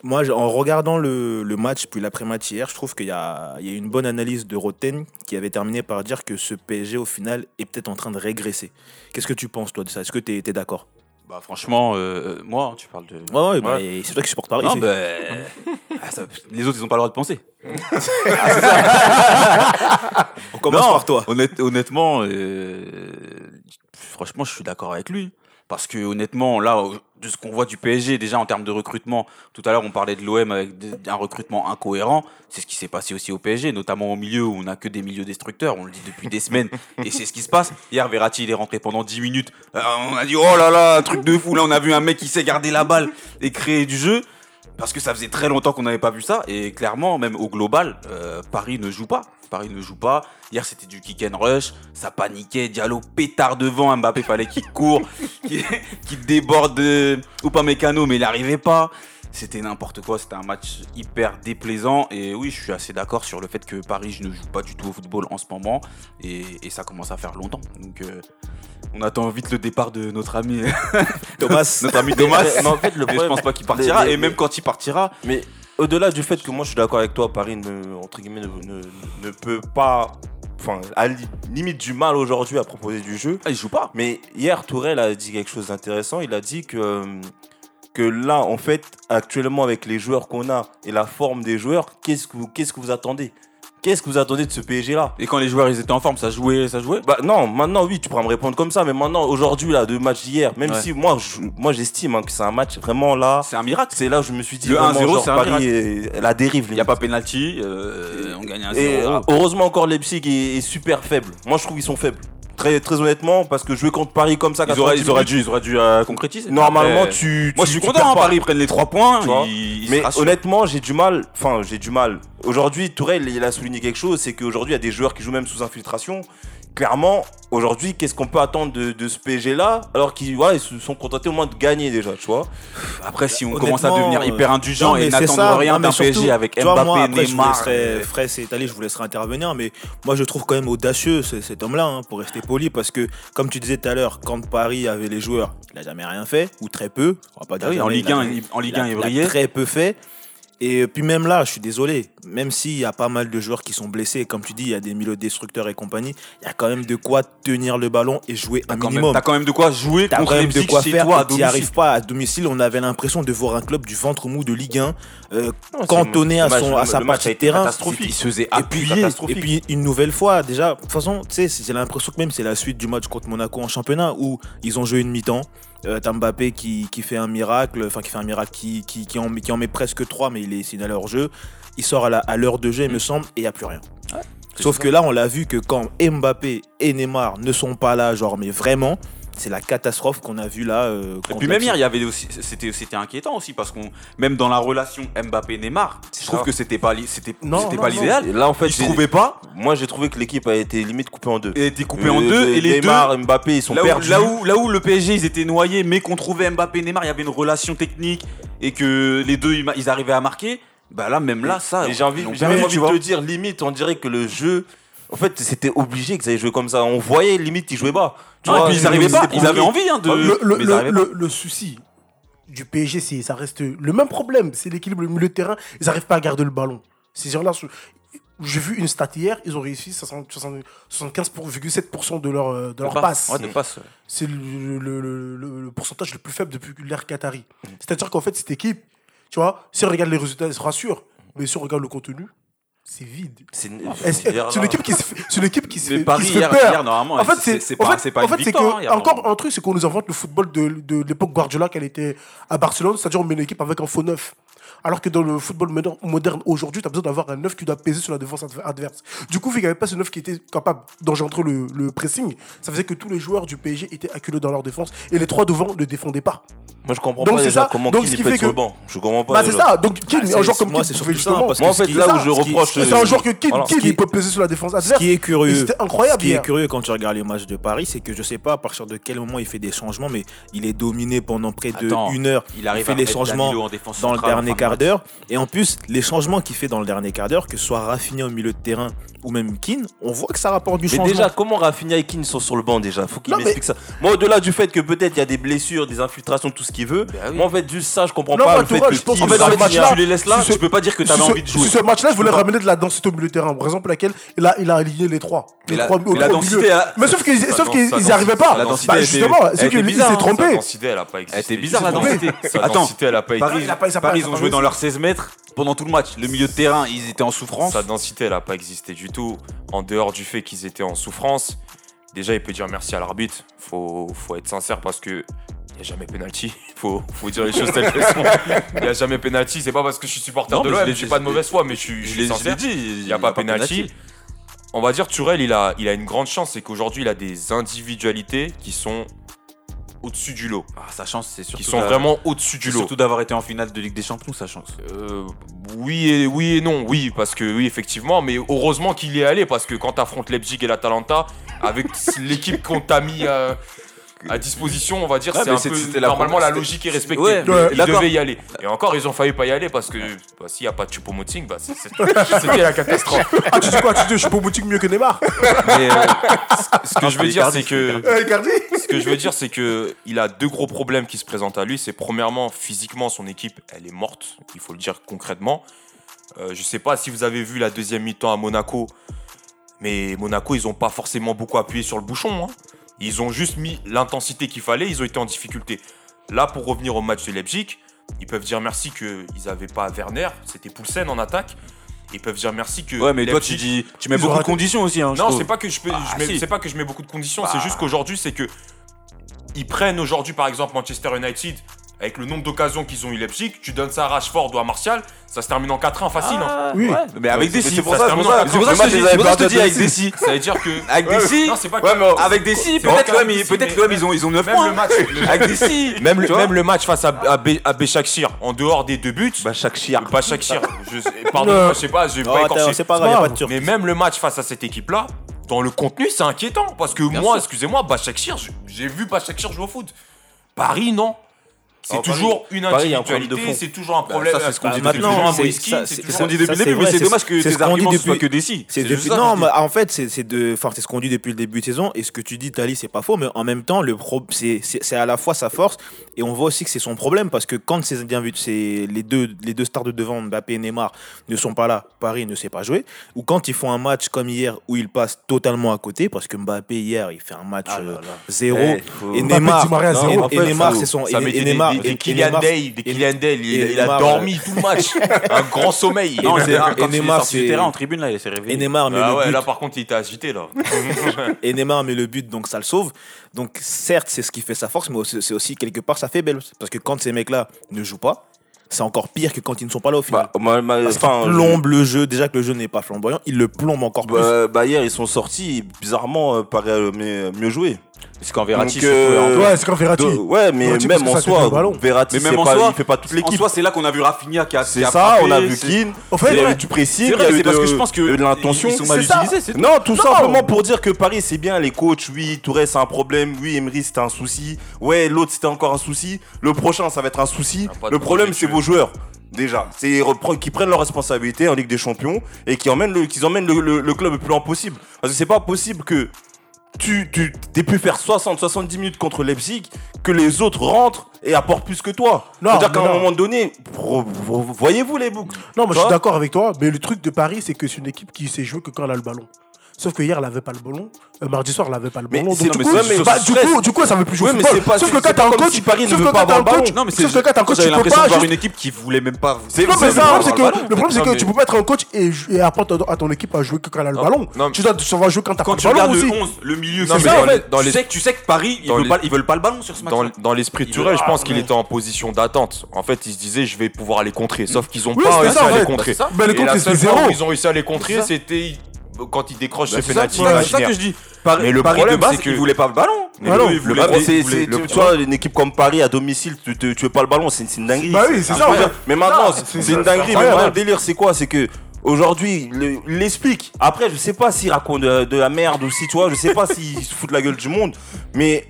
Moi, en regardant le, le match, puis l'après-match hier, je trouve qu'il y a, il y a une bonne analyse de Roten qui avait terminé par dire que ce PSG, au final, est peut-être en train de régresser. Qu'est-ce que tu penses, toi, de ça? Est-ce que tu es, d'accord? Bah, franchement, euh, moi, tu parles de. Ouais, ouais, bah, c'est toi qui supportes Paris. Non, ah, ça- les autres, ils ont pas le droit de penser. On commence Non, par toi. honnête- honnêtement, euh, franchement, je suis d'accord avec lui. Parce que honnêtement, là, de ce qu'on voit du PSG, déjà en termes de recrutement, tout à l'heure on parlait de l'OM avec un recrutement incohérent. C'est ce qui s'est passé aussi au PSG, notamment au milieu où on n'a que des milieux destructeurs. On le dit depuis des semaines et c'est ce qui se passe. Hier, Verratti, il est rentré pendant 10 minutes. Euh, on a dit, oh là là, un truc de fou. Là, on a vu un mec qui sait garder la balle et créer du jeu. Parce que ça faisait très longtemps qu'on n'avait pas vu ça. Et clairement, même au global, euh, Paris ne joue pas. Paris ne joue pas. Hier, c'était du kick and rush. Ça paniquait. Diallo pétard devant. Mbappé, fallait qu'il court, qu'il déborde euh, Upamecano, mais il n'arrivait pas. C'était n'importe quoi. C'était un match hyper déplaisant. Et oui, je suis assez d'accord sur le fait que Paris ne joue pas du tout au football en ce moment. Et, et ça commence à faire longtemps. Donc, euh, on attend vite le départ de notre ami, Thomas, notre ami Thomas. Mais en fait, le Mais je problème- pense pas qu'il partira. les- les- et même quand il partira, Mais au-delà du fait que moi je suis d'accord avec toi, Paris ne, entre guillemets, ne, ne- ne peut pas enfin, li- limite du mal aujourd'hui à proposer du jeu. Ah, il joue pas. Mais hier, Tourelle a dit quelque chose d'intéressant. Il a dit que, euh, que là, en fait, actuellement, avec les joueurs qu'on a et la forme des joueurs, qu'est-ce que vous, qu'est-ce que vous attendez? Qu'est-ce que vous attendez de ce PSG-là Et quand les joueurs ils étaient en forme, ça jouait, ça jouait? bah non, maintenant oui, tu pourras me répondre comme ça, mais maintenant, aujourd'hui, là, de match d'hier, même Ouais. si moi, je- moi j'estime hein, que c'est un match vraiment là, C'est un miracle. c'est là où je me suis dit, Le vraiment, 1-0, genre, c'est un Paris est la dérive. Il n'y a pas penalty, euh, on gagne un Et 0. euh, heureusement encore Leipzig est, est super faible. Moi je trouve qu'ils sont faibles. Très, très honnêtement, parce que jouer contre Paris comme ça, Ils auraient, 90 ils auraient dû, ils auraient dû euh, concrétiser. normalement tu, Moi tu- je suis tu content, perds hein, pas. Paris prennent les 3 points. Tu vois. ils- ils se Mais rassurent. honnêtement, j'ai du mal. Enfin, j'ai du mal. Aujourd'hui, Tourelle, il a souligné quelque chose, c'est qu'aujourd'hui, il y a des joueurs qui jouent même sous infiltration. Clairement, aujourd'hui, qu'est-ce qu'on peut attendre de, de ce PSG-là Alors qu'ils voilà, ils se sont contentés au moins de gagner déjà, tu vois. Après, si on Honnêtement, commence à devenir euh, hyper indulgent Non, et n'attendre rien d'un PSG avec tu vois, Mbappé, moi, après, Neymar. Je euh, c'est étalé, je vous laisserai intervenir, mais moi je trouve quand même audacieux ce- cet homme-là, hein, pour rester poli, parce que comme tu disais tout à l'heure, quand Paris avait les joueurs, il n'a jamais rien fait, ou très peu. On va pas dire Ah oui, en Ligue il a- 1, il- en Ligue il a- 1, il il a brillait. très peu fait. Et puis même là, je suis désolé, même s'il y a pas mal de joueurs qui sont blessés, comme tu dis, il y a des milieux destructeurs et compagnie, il y a quand même de quoi tenir le ballon et jouer un quand, minimum. t'as quand même de quoi jouer T'as contre quand même de quoi faire toi domicile. arrives pas à domicile. On avait l'impression de voir un club du ventre mou de Ligue 1 euh, cantonné à, match- sa partie de terrain. Il se faisait Et appuyer. puis, et puis une nouvelle fois, déjà, de toute façon, tu sais, j'ai l'impression que même c'est la suite du match contre Monaco en championnat où ils ont joué une mi-temps. Euh, t'as Mbappé qui, qui fait un miracle, enfin qui fait un miracle, qui, qui, qui en, met- qui en met presque 3, mais il est signalé hors jeu. Il sort à l'heure de jeu, il me semble, et il n'y a plus rien. Sauf que là, on l'a vu que quand Mbappé et Neymar ne sont pas là, genre, mais vraiment, c'est la catastrophe qu'on a vu là. euh, Et puis même hier, il y avait aussi, c'était, c'était inquiétant aussi parce qu'on, même dans la relation Mbappé-Neymar, je trouve que c'était pas, c'était, Non, c'était non, pas non. l'idéal. Et là, en fait, j'ai- trouvaient pas, moi j'ai trouvé que l'équipe a été limite coupée en deux. et étaient coupés en Euh, deux, et les deux, Neymar, Mbappé, ils sont là où, perdus. là, où, là où le PSG ils étaient noyés, mais qu'on trouvait Mbappé et Neymar, il y avait une relation technique et que les deux ils, arrivaient à marquer. Bah là, même là, ça. Et j'ai envie, j'ai envie de te dire, limite, on dirait que le jeu. En fait, c'était obligé qu'ils aient joué comme ça. On voyait limite qu'ils jouaient pas. Tu et vois, puis ils arrivaient pas, ils avaient envie hein, de. le, le- souci du PSG, c'est ça reste le même problème. C'est l'équilibre du milieu de terrain. Ils n'arrivent pas à garder le ballon. Ces gens-là, j'ai vu une stat hier, ils ont réussi 60 60 75,7% de leur, euh, de leur passe. Ouais, de passe. C'est le, le- le- le- le pourcentage le plus faible depuis l'ère Qatari. C'est-à-dire qu'en fait, cette équipe, tu vois, si on regarde les résultats, elle se rassure. Mais si on regarde le contenu, c'est vide. C'est une équipe qui se fait, c'est une équipe qui se fait, Paris qui se fait hier, peur. hier, normalement, En fait, c'est- c'est en pas, fait- c'est pas en une fait, c'est victoire. que hein, hier, encore un truc, c'est qu'on nous invente le football de, de l'époque Guardiola qu'elle était à Barcelone, c'est-à-dire on met une équipe avec un faux neuf. Alors que dans le football moderne- aujourd'hui, tu as besoin d'avoir un neuf qui doit peser sur la défense adver- adverse. Du coup, vu qu'il n'y avait pas ce neuf qui était capable d'engendrer le, le pressing, ça faisait que tous les joueurs du PSG étaient acculés dans leur défense et les trois devant ne défendaient pas. Moi, je comprends Donc, pas c'est déjà ça. comment Donc, Keane ce il fait être sur le que- banc. Je comprends pas. Bah, c'est ça. Donc, Keane, Ah, un joueur comme Keane, c'est surtout ça, justement. parce Moi, en que ce fait, là où ce je reproche. C'est un joueur que Keane, Voilà. Keane, Ce il peut peser sur la défense Ce adverse. qui est curieux, c'était incroyable ce qui est curieux quand tu regardes les matchs de Paris, c'est que je sais pas à partir de quel moment il fait des changements, mais il est dominé pendant près de Attends, une heure. il arrive fait à mettre changements dans le dernier quart d'heure. Et en plus, les changements qu'il fait dans le dernier quart d'heure, que ce soit Rafinha au milieu de terrain ou même Keane, on voit que ça rapporte du Mais changement. déjà, comment Rafinha et Keane sont sur le banc déjà? Faut qu'il m'explique ça. Moi, au-delà du fait que peut-être il y a des blessures, des infiltrations, tout ce qu'il veut, Bah oui. moi en fait, juste ça, je comprends Non, pas moi, le fait que je pense En fait, fait, si match-là, tu les laisses là, tu peux pas dire que tu avais Sur ce- envie de jouer. Sur ce match-là, je voulais ramener de la densité au milieu de terrain. Par exemple, laquelle il a, il a aligné les trois. Mais Les la- trois au- la au densité, milieu. Mais sauf qu'ils sa sauf qu'ils densité, ils y arrivaient pas. la densité, Bah, justement, c'est qu'il bizarre, s'est hein. Trompé. densité, elle a pas existé. Elle était bizarre la densité. Densité, elle a pas Paris, existé. Paris, ils ont joué dans leurs 16 mètres pendant tout le match. Le milieu de terrain, ils étaient en souffrance. Sa densité, elle a pas existé du tout. En dehors du fait qu'ils étaient en souffrance, déjà, il peut dire merci à l'arbitre. Faut, faut être sincère parce que. Il n'y a jamais penalty. Faut, faut dire les choses telles qu'elles sont. Il n'y a jamais penalty. C'est pas parce que je suis supporter Non, de l'OM, je suis pas de mauvaise foi, mais je suis, je sincère. dit. Il n'y a pas penalty. On va dire Turel, il a, il a une grande chance, c'est qu'aujourd'hui, il a des individualités qui sont au-dessus du lot. Ah, sa chance, c'est surtout. Qui sont vraiment au-dessus du lot. Surtout d'avoir été en finale de Ligue des Champions, sa chance. Euh, oui, et, oui et non, oui, parce que oui, effectivement, mais heureusement qu'il y est allé, parce que quand tu affrontes Leipzig et l'Atalanta, avec l'équipe qu'on t'a mis euh, à disposition, on va dire, Ouais, c'est un peu. c'était normalement, la logique est respectée. Ouais, ils devaient y aller. Et encore, ils ont failli pas y aller parce que bah, s'il n'y a pas de Choupo-Moting, bah, c'était la catastrophe. Ah, tu dis quoi? Tu dis boutique mieux que Neymar Mais, euh, Ce que je veux dire, c'est que. Ce que je veux dire, c'est que il a deux gros problèmes qui se présentent à lui. C'est premièrement, physiquement, son équipe, elle est morte. Il faut le dire concrètement. Euh, je sais pas si vous avez vu la deuxième mi-temps à Monaco. Mais Monaco, ils ont pas forcément beaucoup appuyé sur le bouchon. hein. Ils ont juste mis l'intensité qu'il fallait, ils ont été en difficulté. Là, pour revenir au match de Leipzig, ils peuvent dire merci qu'ils n'avaient pas Werner, c'était Poulsen en attaque. Ils peuvent dire merci que. Ouais, mais toi, tu dis, tu mets beaucoup de conditions aussi. Hein, non, c'est pas que je, peux- Bah, je mets, si. c'est pas que je mets beaucoup de conditions, Bah. c'est juste qu'aujourd'hui, c'est que ils prennent aujourd'hui, par exemple, Manchester United, avec le nombre d'occasions qu'ils ont eu Leipzig, tu donnes ça à Rashford ou à Martial, ça se termine en 4-1 facile. hein. Ah, Oui. ouais, mais avec Mais des c'est pour ça ça, se c'est pour termine ça. en C'est pour ça que je te dis, Moi, c'est pour ça que je te les dis avec avais des si. Ça veut dire que. Avec des si. Non, c'est pas que. Ouais, mais Avec des si, C'est peut-être l'OM, ils- ont, ils ont 9 même points. le match- le- Avec des si. Même le, match face à, à, Bé- à Béchakshir, en dehors des deux buts, Bah, pas Shakshir, je, pardon, je sais pas, j'ai pas écorché. c'est pas C'est grave, y a pas pas grave. de turc. Mais même le match face à cette équipe-là, dans le contenu, c'est inquiétant. Parce que Bien moi, excusez-moi, Bachakshir, j'ai vu Bachakshir jouer au foot. Paris, non. C'est Paris- toujours une problème individualité, c'est toujours un problème. ça, c'est ce qu'on dit c'est depuis le toujours début. un C'est- ce qu'on dit depuis le début, mais c'est dommage que tes ce qu'on dit arguments ne soient depuis- que des si. Non, mais en fait, c'est c'est de, enfin, c'est ce qu'on dit depuis le début de saison. Et ce que tu dis, Tali, c'est pas faux, mais en même temps, c'est à la fois sa force et on voit aussi que c'est son problème parce que quand c'est les deux, les deux stars de devant, Mbappé et Neymar, ne sont pas là, Paris ne sait pas jouer. Ou quand ils font un match comme hier où ils passent totalement à côté parce que Mbappé hier, il fait un match Ah euh, zéro Eh, faut- et Neymar, zéro. et, Neymar, c'est son, Ça et, Neymar, et- des et Kylian Day, Kylian Day, il, il a dormi tout le match. un grand sommeil. Non, c'est quand il est Neymar, du c'est- terrain en tribune, là, il s'est réveillé. et Neymar Ah le ouais, but. là par contre il était agité là. et Neymar met le but, donc ça le sauve. Donc certes, c'est ce qui fait sa force, mais c'est aussi quelque part sa faiblesse. Parce que quand ces mecs-là ne jouent pas, c'est encore pire que quand ils ne sont pas là au final. Bah, ma- le jeu, déjà que le jeu n'est pas flamboyant, ils le plombent encore plus. bah, bah, hier, ils sont sortis, bizarrement, euh, paraît euh, mieux, mieux joué. Parce qu'en Verratti, Donc, euh, Ouais, c'est quand Verratti. De- ouais, mais Verratti, même en soi. Verratti, Mais c'est même en pas- soi, il fait pas toute En l'équipe. soi, c'est là qu'on a vu Rafinha qui a qui C'est ça, frappé, on a vu Keane, Au fait, il y a ouais. eu du pressing, C'est il y vrai, a eu c'est parce de- que je pense que de l'intention. ils sont mal C'est ça. utilisés. c'est- Non, tout Non. simplement pour dire que Paris c'est bien, les coachs, oui, Touré c'est un problème, oui, Emery c'était un souci, ouais, l'autre c'était encore un souci, le prochain ça va être un souci. Ah, Le problème c'est vos joueurs. Déjà, c'est qu'ils prennent leurs responsabilités en Ligue des Champions et qu'ils emmènent le, qu'ils emmènent le, le- le club le plus loin possible. Parce que c'est pas possible que tu, tu aies pu faire 60-70 minutes contre Leipzig, que les autres rentrent et apportent plus que toi. C'est-à-dire qu'à un moment donné, vo- vo- voyez-vous les boucles Non, moi je suis d'accord avec toi, mais le truc de Paris, c'est que c'est une équipe qui sait jouer que quand elle a le ballon. Sauf que hier, elle avait pas le ballon. Euh, mardi soir, elle avait pas le ballon. Donc, du coup, mais bah, du coup, du coup, ça veut plus jouer Ouais, mais pas- Sauf que quand t'as un coach, si Paris ne sauf veut que pas avoir le ballon. Non, mais sauf que quand t'as un coach, tu peux pas de voir juste une équipe qui voulait même pas. Non, mais ça, le problème, c'est que tu peux pas être un coach et, apprendre à ton équipe à jouer que quand elle a le ballon. Tu dois savoir jouer quand t'as pas le ballon le 11, le milieu, c'est ça Tu sais que Paris, ils veulent pas le ballon sur ce match. Dans, l'esprit de veut- je pense qu'il était en position d'attente. En fait, il se disait, je vais pouvoir les contrer. Sauf qu'ils ont pas réussi à les contrer. Ils ont réussi à les contrer, c'était quand ils décrochent Bah, ça, pénaltys c'est ça que je dis. Paris, Mais le Paris problème, de base, c'est ils voulaient pas le ballon. Mais Ah non, le- le- mais c'est, tu, tu vois, une équipe comme Paris à domicile, tu, tu, tu veux pas le ballon, c'est une, c'est une dinguerie. Bah oui, c'est ça, Mais maintenant, c'est, une dinguerie. Maintenant, le délire, c'est quoi? C'est que aujourd'hui, le- il l'explique. Après, je sais pas s'il raconte de, de la merde ou si, tu vois, je sais pas s'il se fout de la gueule du monde, mais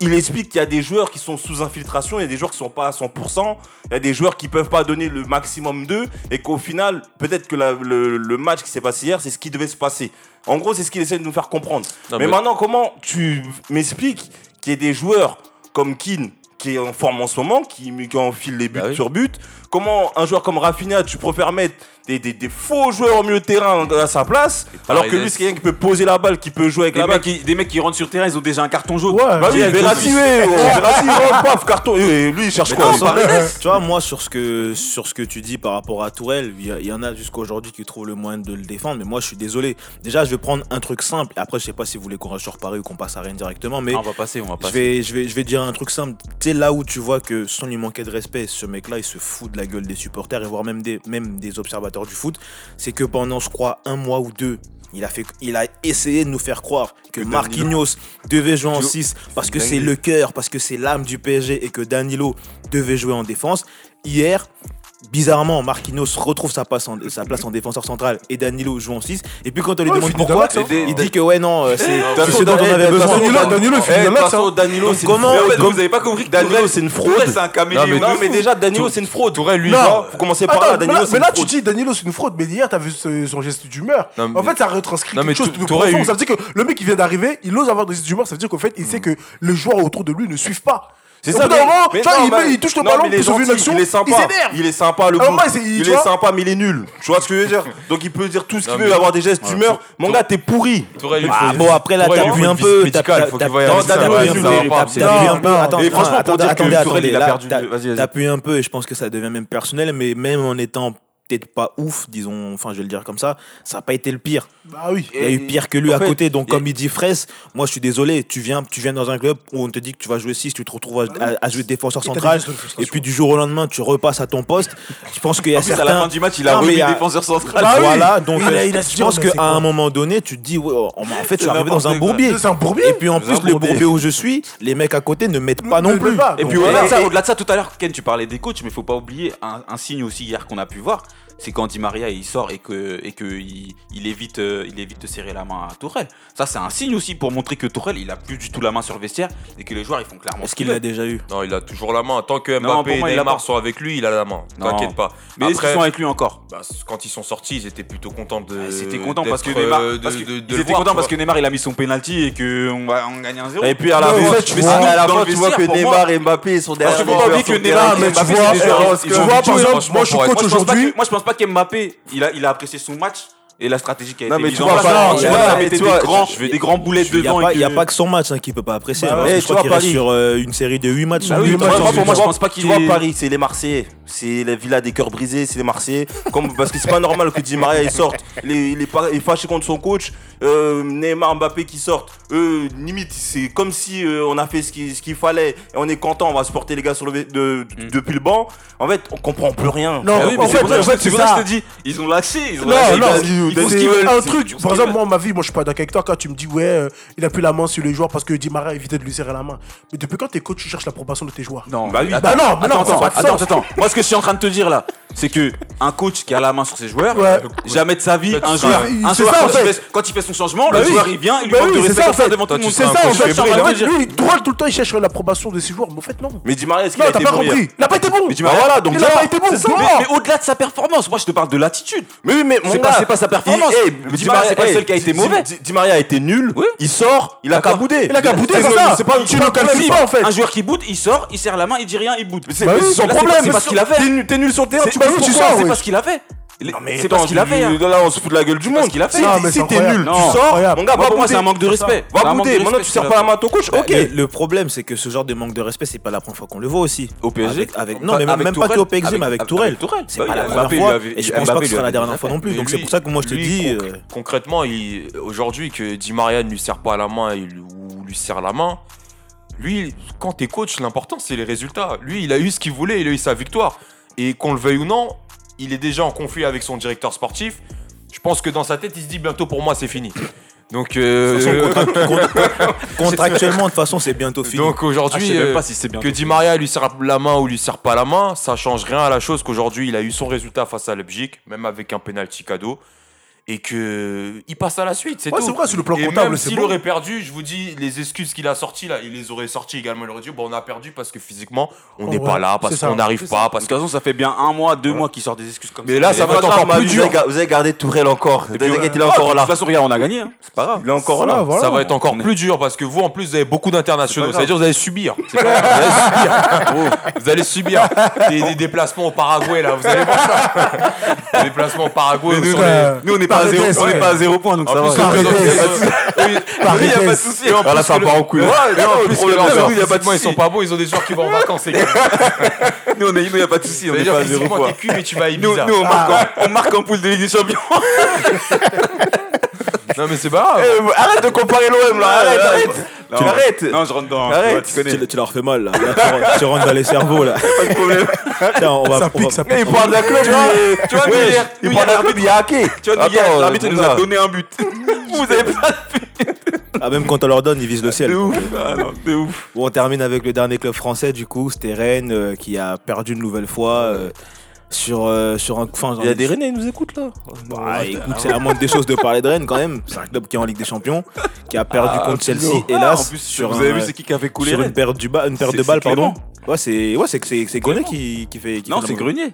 il explique qu'il y a des joueurs qui sont sous infiltration, il y a des joueurs qui sont pas à 100%, il y a des joueurs qui peuvent pas donner le maximum d'eux, et qu'au final, peut-être que la- le, le match qui s'est passé hier, c'est ce qui devait se passer. En gros, c'est ce qu'il essaie de nous faire comprendre. Non, mais, mais- maintenant, comment tu m'expliques qu'il y ait des joueurs comme Keane qui est en forme en ce moment, qui, qui enfile les buts Bah oui. sur but? Comment un joueur comme Rafinha, tu préfères mettre des, des, des faux joueurs au milieu de terrain à sa place, alors que lui, c'est quelqu'un qui peut poser la balle, qui peut jouer avec Des la balle mecs, qui, des mecs qui rentrent sur le terrain, ils ont déjà un carton jaune. Ouais, bah oui, Verratti, paf, carton. Et lui, il cherche quoi tu vois, moi, sur ce, que, sur ce que tu dis par rapport à Tourelle, il y, en a jusqu'à aujourd'hui qui trouvent le moyen de le défendre, mais moi, je suis désolé. Déjà, je vais prendre un truc simple. Après, je sais pas si vous voulez qu'on reste sur Paris ou qu'on passe à Rennes directement, mais Ah, on va passer, on va je passer. vais, je, vais, je vais dire un truc simple. Tu sais, là où tu vois que sans lui manquer de respect, ce mec-là, il se fout de la gueule des supporters et voire même des, même des observateurs du foot, c'est que pendant, je crois, un mois ou deux, il a, fait, il a essayé de nous faire croire que Marquinhos devait jouer en 6 parce que c'est le cœur, parce que c'est l'âme du PSG et que Danilo devait jouer en défense. Hier, bizarrement, Marquinhos retrouve sa, place en, sa place en défenseur central et Danilo joue en 6. Et puis quand on lui Ouais, demande pourquoi, hein. il dit que ouais, non, euh, c'est toute c'est façon, ce dont on eh, avait besoin. Danilo, Danilo, Eh, hein. C'est une comment- vous avez pas compris que Danilo, c'est une fraude. C'est un caméléon. Non, mais déjà, Danilo, c'est une fraude. Tourelle, lui. Faut commencer par là. mais Danilo, là, mais tu dis Danilo c'est une fraude, mais hier t'as vu ce- son geste d'humeur. En fait, ça retranscrit quelque chose de profond. Ça veut dire que le mec qui vient d'arriver, il ose avoir des gestes d'humeur, ça veut dire qu'en fait, il sait que les joueurs autour de lui ne suivent pas. C'est ça. Mais, moment, mais vois, non, il, mais, il, touche le non, ballon, il, gentil, une action, il est sympa. Il, il est sympa, le moi, est, Il, est sympa, mais il est nul. Tu vois ce que je veux dire? Donc il peut dire tout ce qu'il veut, avoir des gestes d'humeur. Mon gars, t'es pourri. Ah, bon, après là, t'as vu un peu. T'as vu un peu. Et franchement, pour dire il a perdu. T'as pu un peu, et je pense que ça devient même personnel, mais même en étant peut-être pas ouf, disons, enfin je vais le dire comme ça, ça n'a pas été le pire. Bah oui. Il y a eu pire que lui à côté. Donc comme il dit Fraisse, moi je suis désolé, tu viens, tu viens dans un club où on te dit que tu vas jouer 6, tu te retrouves à, jouer défenseur central, et, puis du jour au lendemain tu repasses à ton poste. Je pense qu'il y a certains... à la fin du match il a défenseur central. Bah voilà, donc je pense qu'à un moment donné tu te dis, oh, en fait tu suis arrivé dans un bourbier. Un bourbier. Et puis en plus le bourbier où je suis, les mecs à côté ne mettent pas non plus. Et puis euh, au-delà de ça, tout à l'heure Ken tu parlais des coachs, mais faut pas oublier un signe aussi hier qu'on a pu voir c'est quand Di Maria il sort et que et que il, évite euh, il évite de serrer la main à Tourelle. Ça c'est un signe aussi pour montrer que Tourelle il a plus du tout la main sur le vestiaire et que les joueurs ils font clairement. Est-ce qu'il l'a déjà eu Non, il a toujours la main. Tant que Mbappé non, et Neymar sont avec lui, il a la main. T'inquiète pas. Mais est-ce sont avec lui encore bah, Quand ils sont sortis, ils étaient plutôt contents de. C'était content parce que Neymar. Parce que, ils étaient contents parce que Neymar il a mis son penalty et que on, va, gagne un zéro. Et puis à la fin, tu, vois que Neymar et Mbappé sont derrière. Tu vois, par exemple, moi je suis coach aujourd'hui pas qu'Mbappé, il a, il a apprécié son match et la stratégie qui a non, été mais mise tu en vois, place. Non, tu vois, ça mettait tu vois, des grands, je des grands boulets je, devant. Il n'y a, que... a, euh, pas que son match hein, qu'il ne peut pas apprécier. Bah, ouais, je crois qu'il reste sur euh, une série de 8 matchs. Bah, oui, 8 matchs pour moi, je pense pas qu'il Tu vois, Paris, c'est les Marseillais. C'est la villa des cœurs brisés, c'est les Marseillais. Comme, parce que c'est pas normal que Di Maria il sorte. Il est, fâché contre son coach. Euh, Neymar Mbappé qui sortent. Eux, limite, c'est comme si euh, on a fait ce qu'il fallait. Et on est content, on va supporter les gars sur le, de, de, mm. depuis le banc. En fait, on comprend plus rien. Non, ah en fait, c'est pour ça que je te dis, ils ont lâché. Ils ont lâché. Ils font ce veulent. Un truc. Par exemple, moi, ma vie, moi, je suis pas d'accord avec toi quand tu me dis, ouais, euh, il a plus la main sur les joueurs parce que Di Maria évitait de lui serrer la main. Mais depuis quand t'es coach, tu cherches l'approbation de tes joueurs? Non, bah oui. Bah non, attends, bah attends, attends, attends. Moi, ce que je suis en train de te dire là, c'est que un coach qui a la main sur ses joueurs, jamais de sa vie, un joueur, quand il fait son changement, bah le joueur il vient, il bah lui manque de respect devant tout le monde. C'est ça, en fait. Lui, droit tout le temps, il cherche l'approbation de ses joueurs. Mais en fait, non. Mais Di Maria, est-ce qu'il a bon Il n'a pas été bon. Il n'a pas été bon. Mais au-delà de sa performance, moi, je te parle de l'attitude. Mais oui, mais c'est pas sa performance. Hey, c'est pas le seul qui a été mauvais. Di Maria a été nul. Il sort, il a qu'à bouder. Il a qu'à bouder, c'est ça. C'est pas tu le en fait. Un joueur qui boude, il sort, il serre la main, il dit rien, il boude. Bah c'est son problème. C'est parce qu'il avait. T'es nul sur le terrain, tu bah boudes. C'est parce qu'il avait. Mais c'est parce qu'il a fait. Hein. Là on se fout de la gueule du monde. qu'il a fait. Si t'es nul, tu sors. Mon gars, va bouder. C'est un manque de respect. Va bouder. Maintenant tu sers pas la main à ton coach. Ok. Le problème c'est que ce genre de manque de respect c'est pas la première fois qu'on le voit aussi. Au PSG. Avec non mais même pas que au PSG mais avec Tourelle. C'est pas la première fois. Et je pense pas que ce sera la dernière fois non plus. Donc c'est pour ça que moi je te dis. Euh, concrètement, aujourd'hui que Di Maria ne lui sert pas la main ou lui serre la main. Lui, quand t'es coach, l'important c'est les résultats. Lui, il a eu ce qu'il voulait, il a eu sa victoire. Et qu'on le veuille ou non, il est déjà en conflit avec son directeur sportif. Je pense que dans sa tête, il se dit bientôt pour moi, c'est fini. Donc euh, contractuellement, de toute façon, c'est bientôt fini. Donc aujourd'hui, ah, euh, si que Di Maria lui serre la main ou lui serre pas la main, ça change rien à la chose qu'aujourd'hui, il a eu son résultat face à Leipzig, même avec un penalty cadeau et que il passe à la suite. C'est ouais, vrai, sur le plan comptable, même s'il aurait perdu, je vous dis, les excuses qu'il a sorties, là, il les aurait sorties également. Il aurait dit, bon, on a perdu parce que physiquement, on oh, n'est pas là, parce qu'on n'arrive pas. Parce De que... toute façon, ça fait bien un mois, deux mois qu'il sort des excuses comme Mais là, ça va être encore plus dur. Vous avez gardé Tourelle encore. Il est encore ah, là. De toute façon, regarde, on a gagné. Hein. C'est pas grave. Il est encore là. Ça va être encore plus dur parce que vous, en plus, vous avez beaucoup d'internationaux. Ça veut dire, vous allez subir. Vous allez subir. Oh, vous allez subir des déplacements au Paraguay, là. Vous allez voir ça. Des déplacements au Paraguay. Euh, nous, on est pas à zéro, on est pas à zéro point, donc ça va. Paris, il n'y a pas de souci. Là, ça part en couille. Il y a pas de hein. Ils sont pas bons, ils ont des joueurs qui vont en vacances. Nous, on est il n'y a pas de souci. On est pas à zéro point. Nous, on marque en poule de Ligue des Champions. Non, mais c'est pas grave. Eh, arrête de comparer l'OM là, arrête, arrête. Tu arrêtes. Non, je rentre dans. Arrête. Ouais, tu. Tu, leur fais mal là. Tu, rentres, rentres dans les cerveaux là. Tiens, on va. Ça on pique, va- Mais il parle d'un club, tu vois, nous, a hacké. Tu vois, hier, l'arbitre nous a donné un but. Vous avez pas Ah, même quand on leur donne, ils visent le ciel. de ouf. Ah, ouf. On termine avec le dernier club français, du coup, c'était Rennes euh, qui a perdu une nouvelle fois. Euh, sur, euh, sur un. Il y a des Rennais, ils nous écoutent là. Bah, écoute, c'est la moindre des choses de parler de Rennes quand même. C'est un club qui est en Ligue des Champions, qui a perdu Ah, contre Chelsea, Pino. hélas. En plus, sur vous avez vu c'est qui qui a fait couler sur une perte, du ba- une perte de balle, c'est pardon. Ouais, c'est ouais, c'est Gonnet qui, qui fait. Qui Non, c'est Grenier.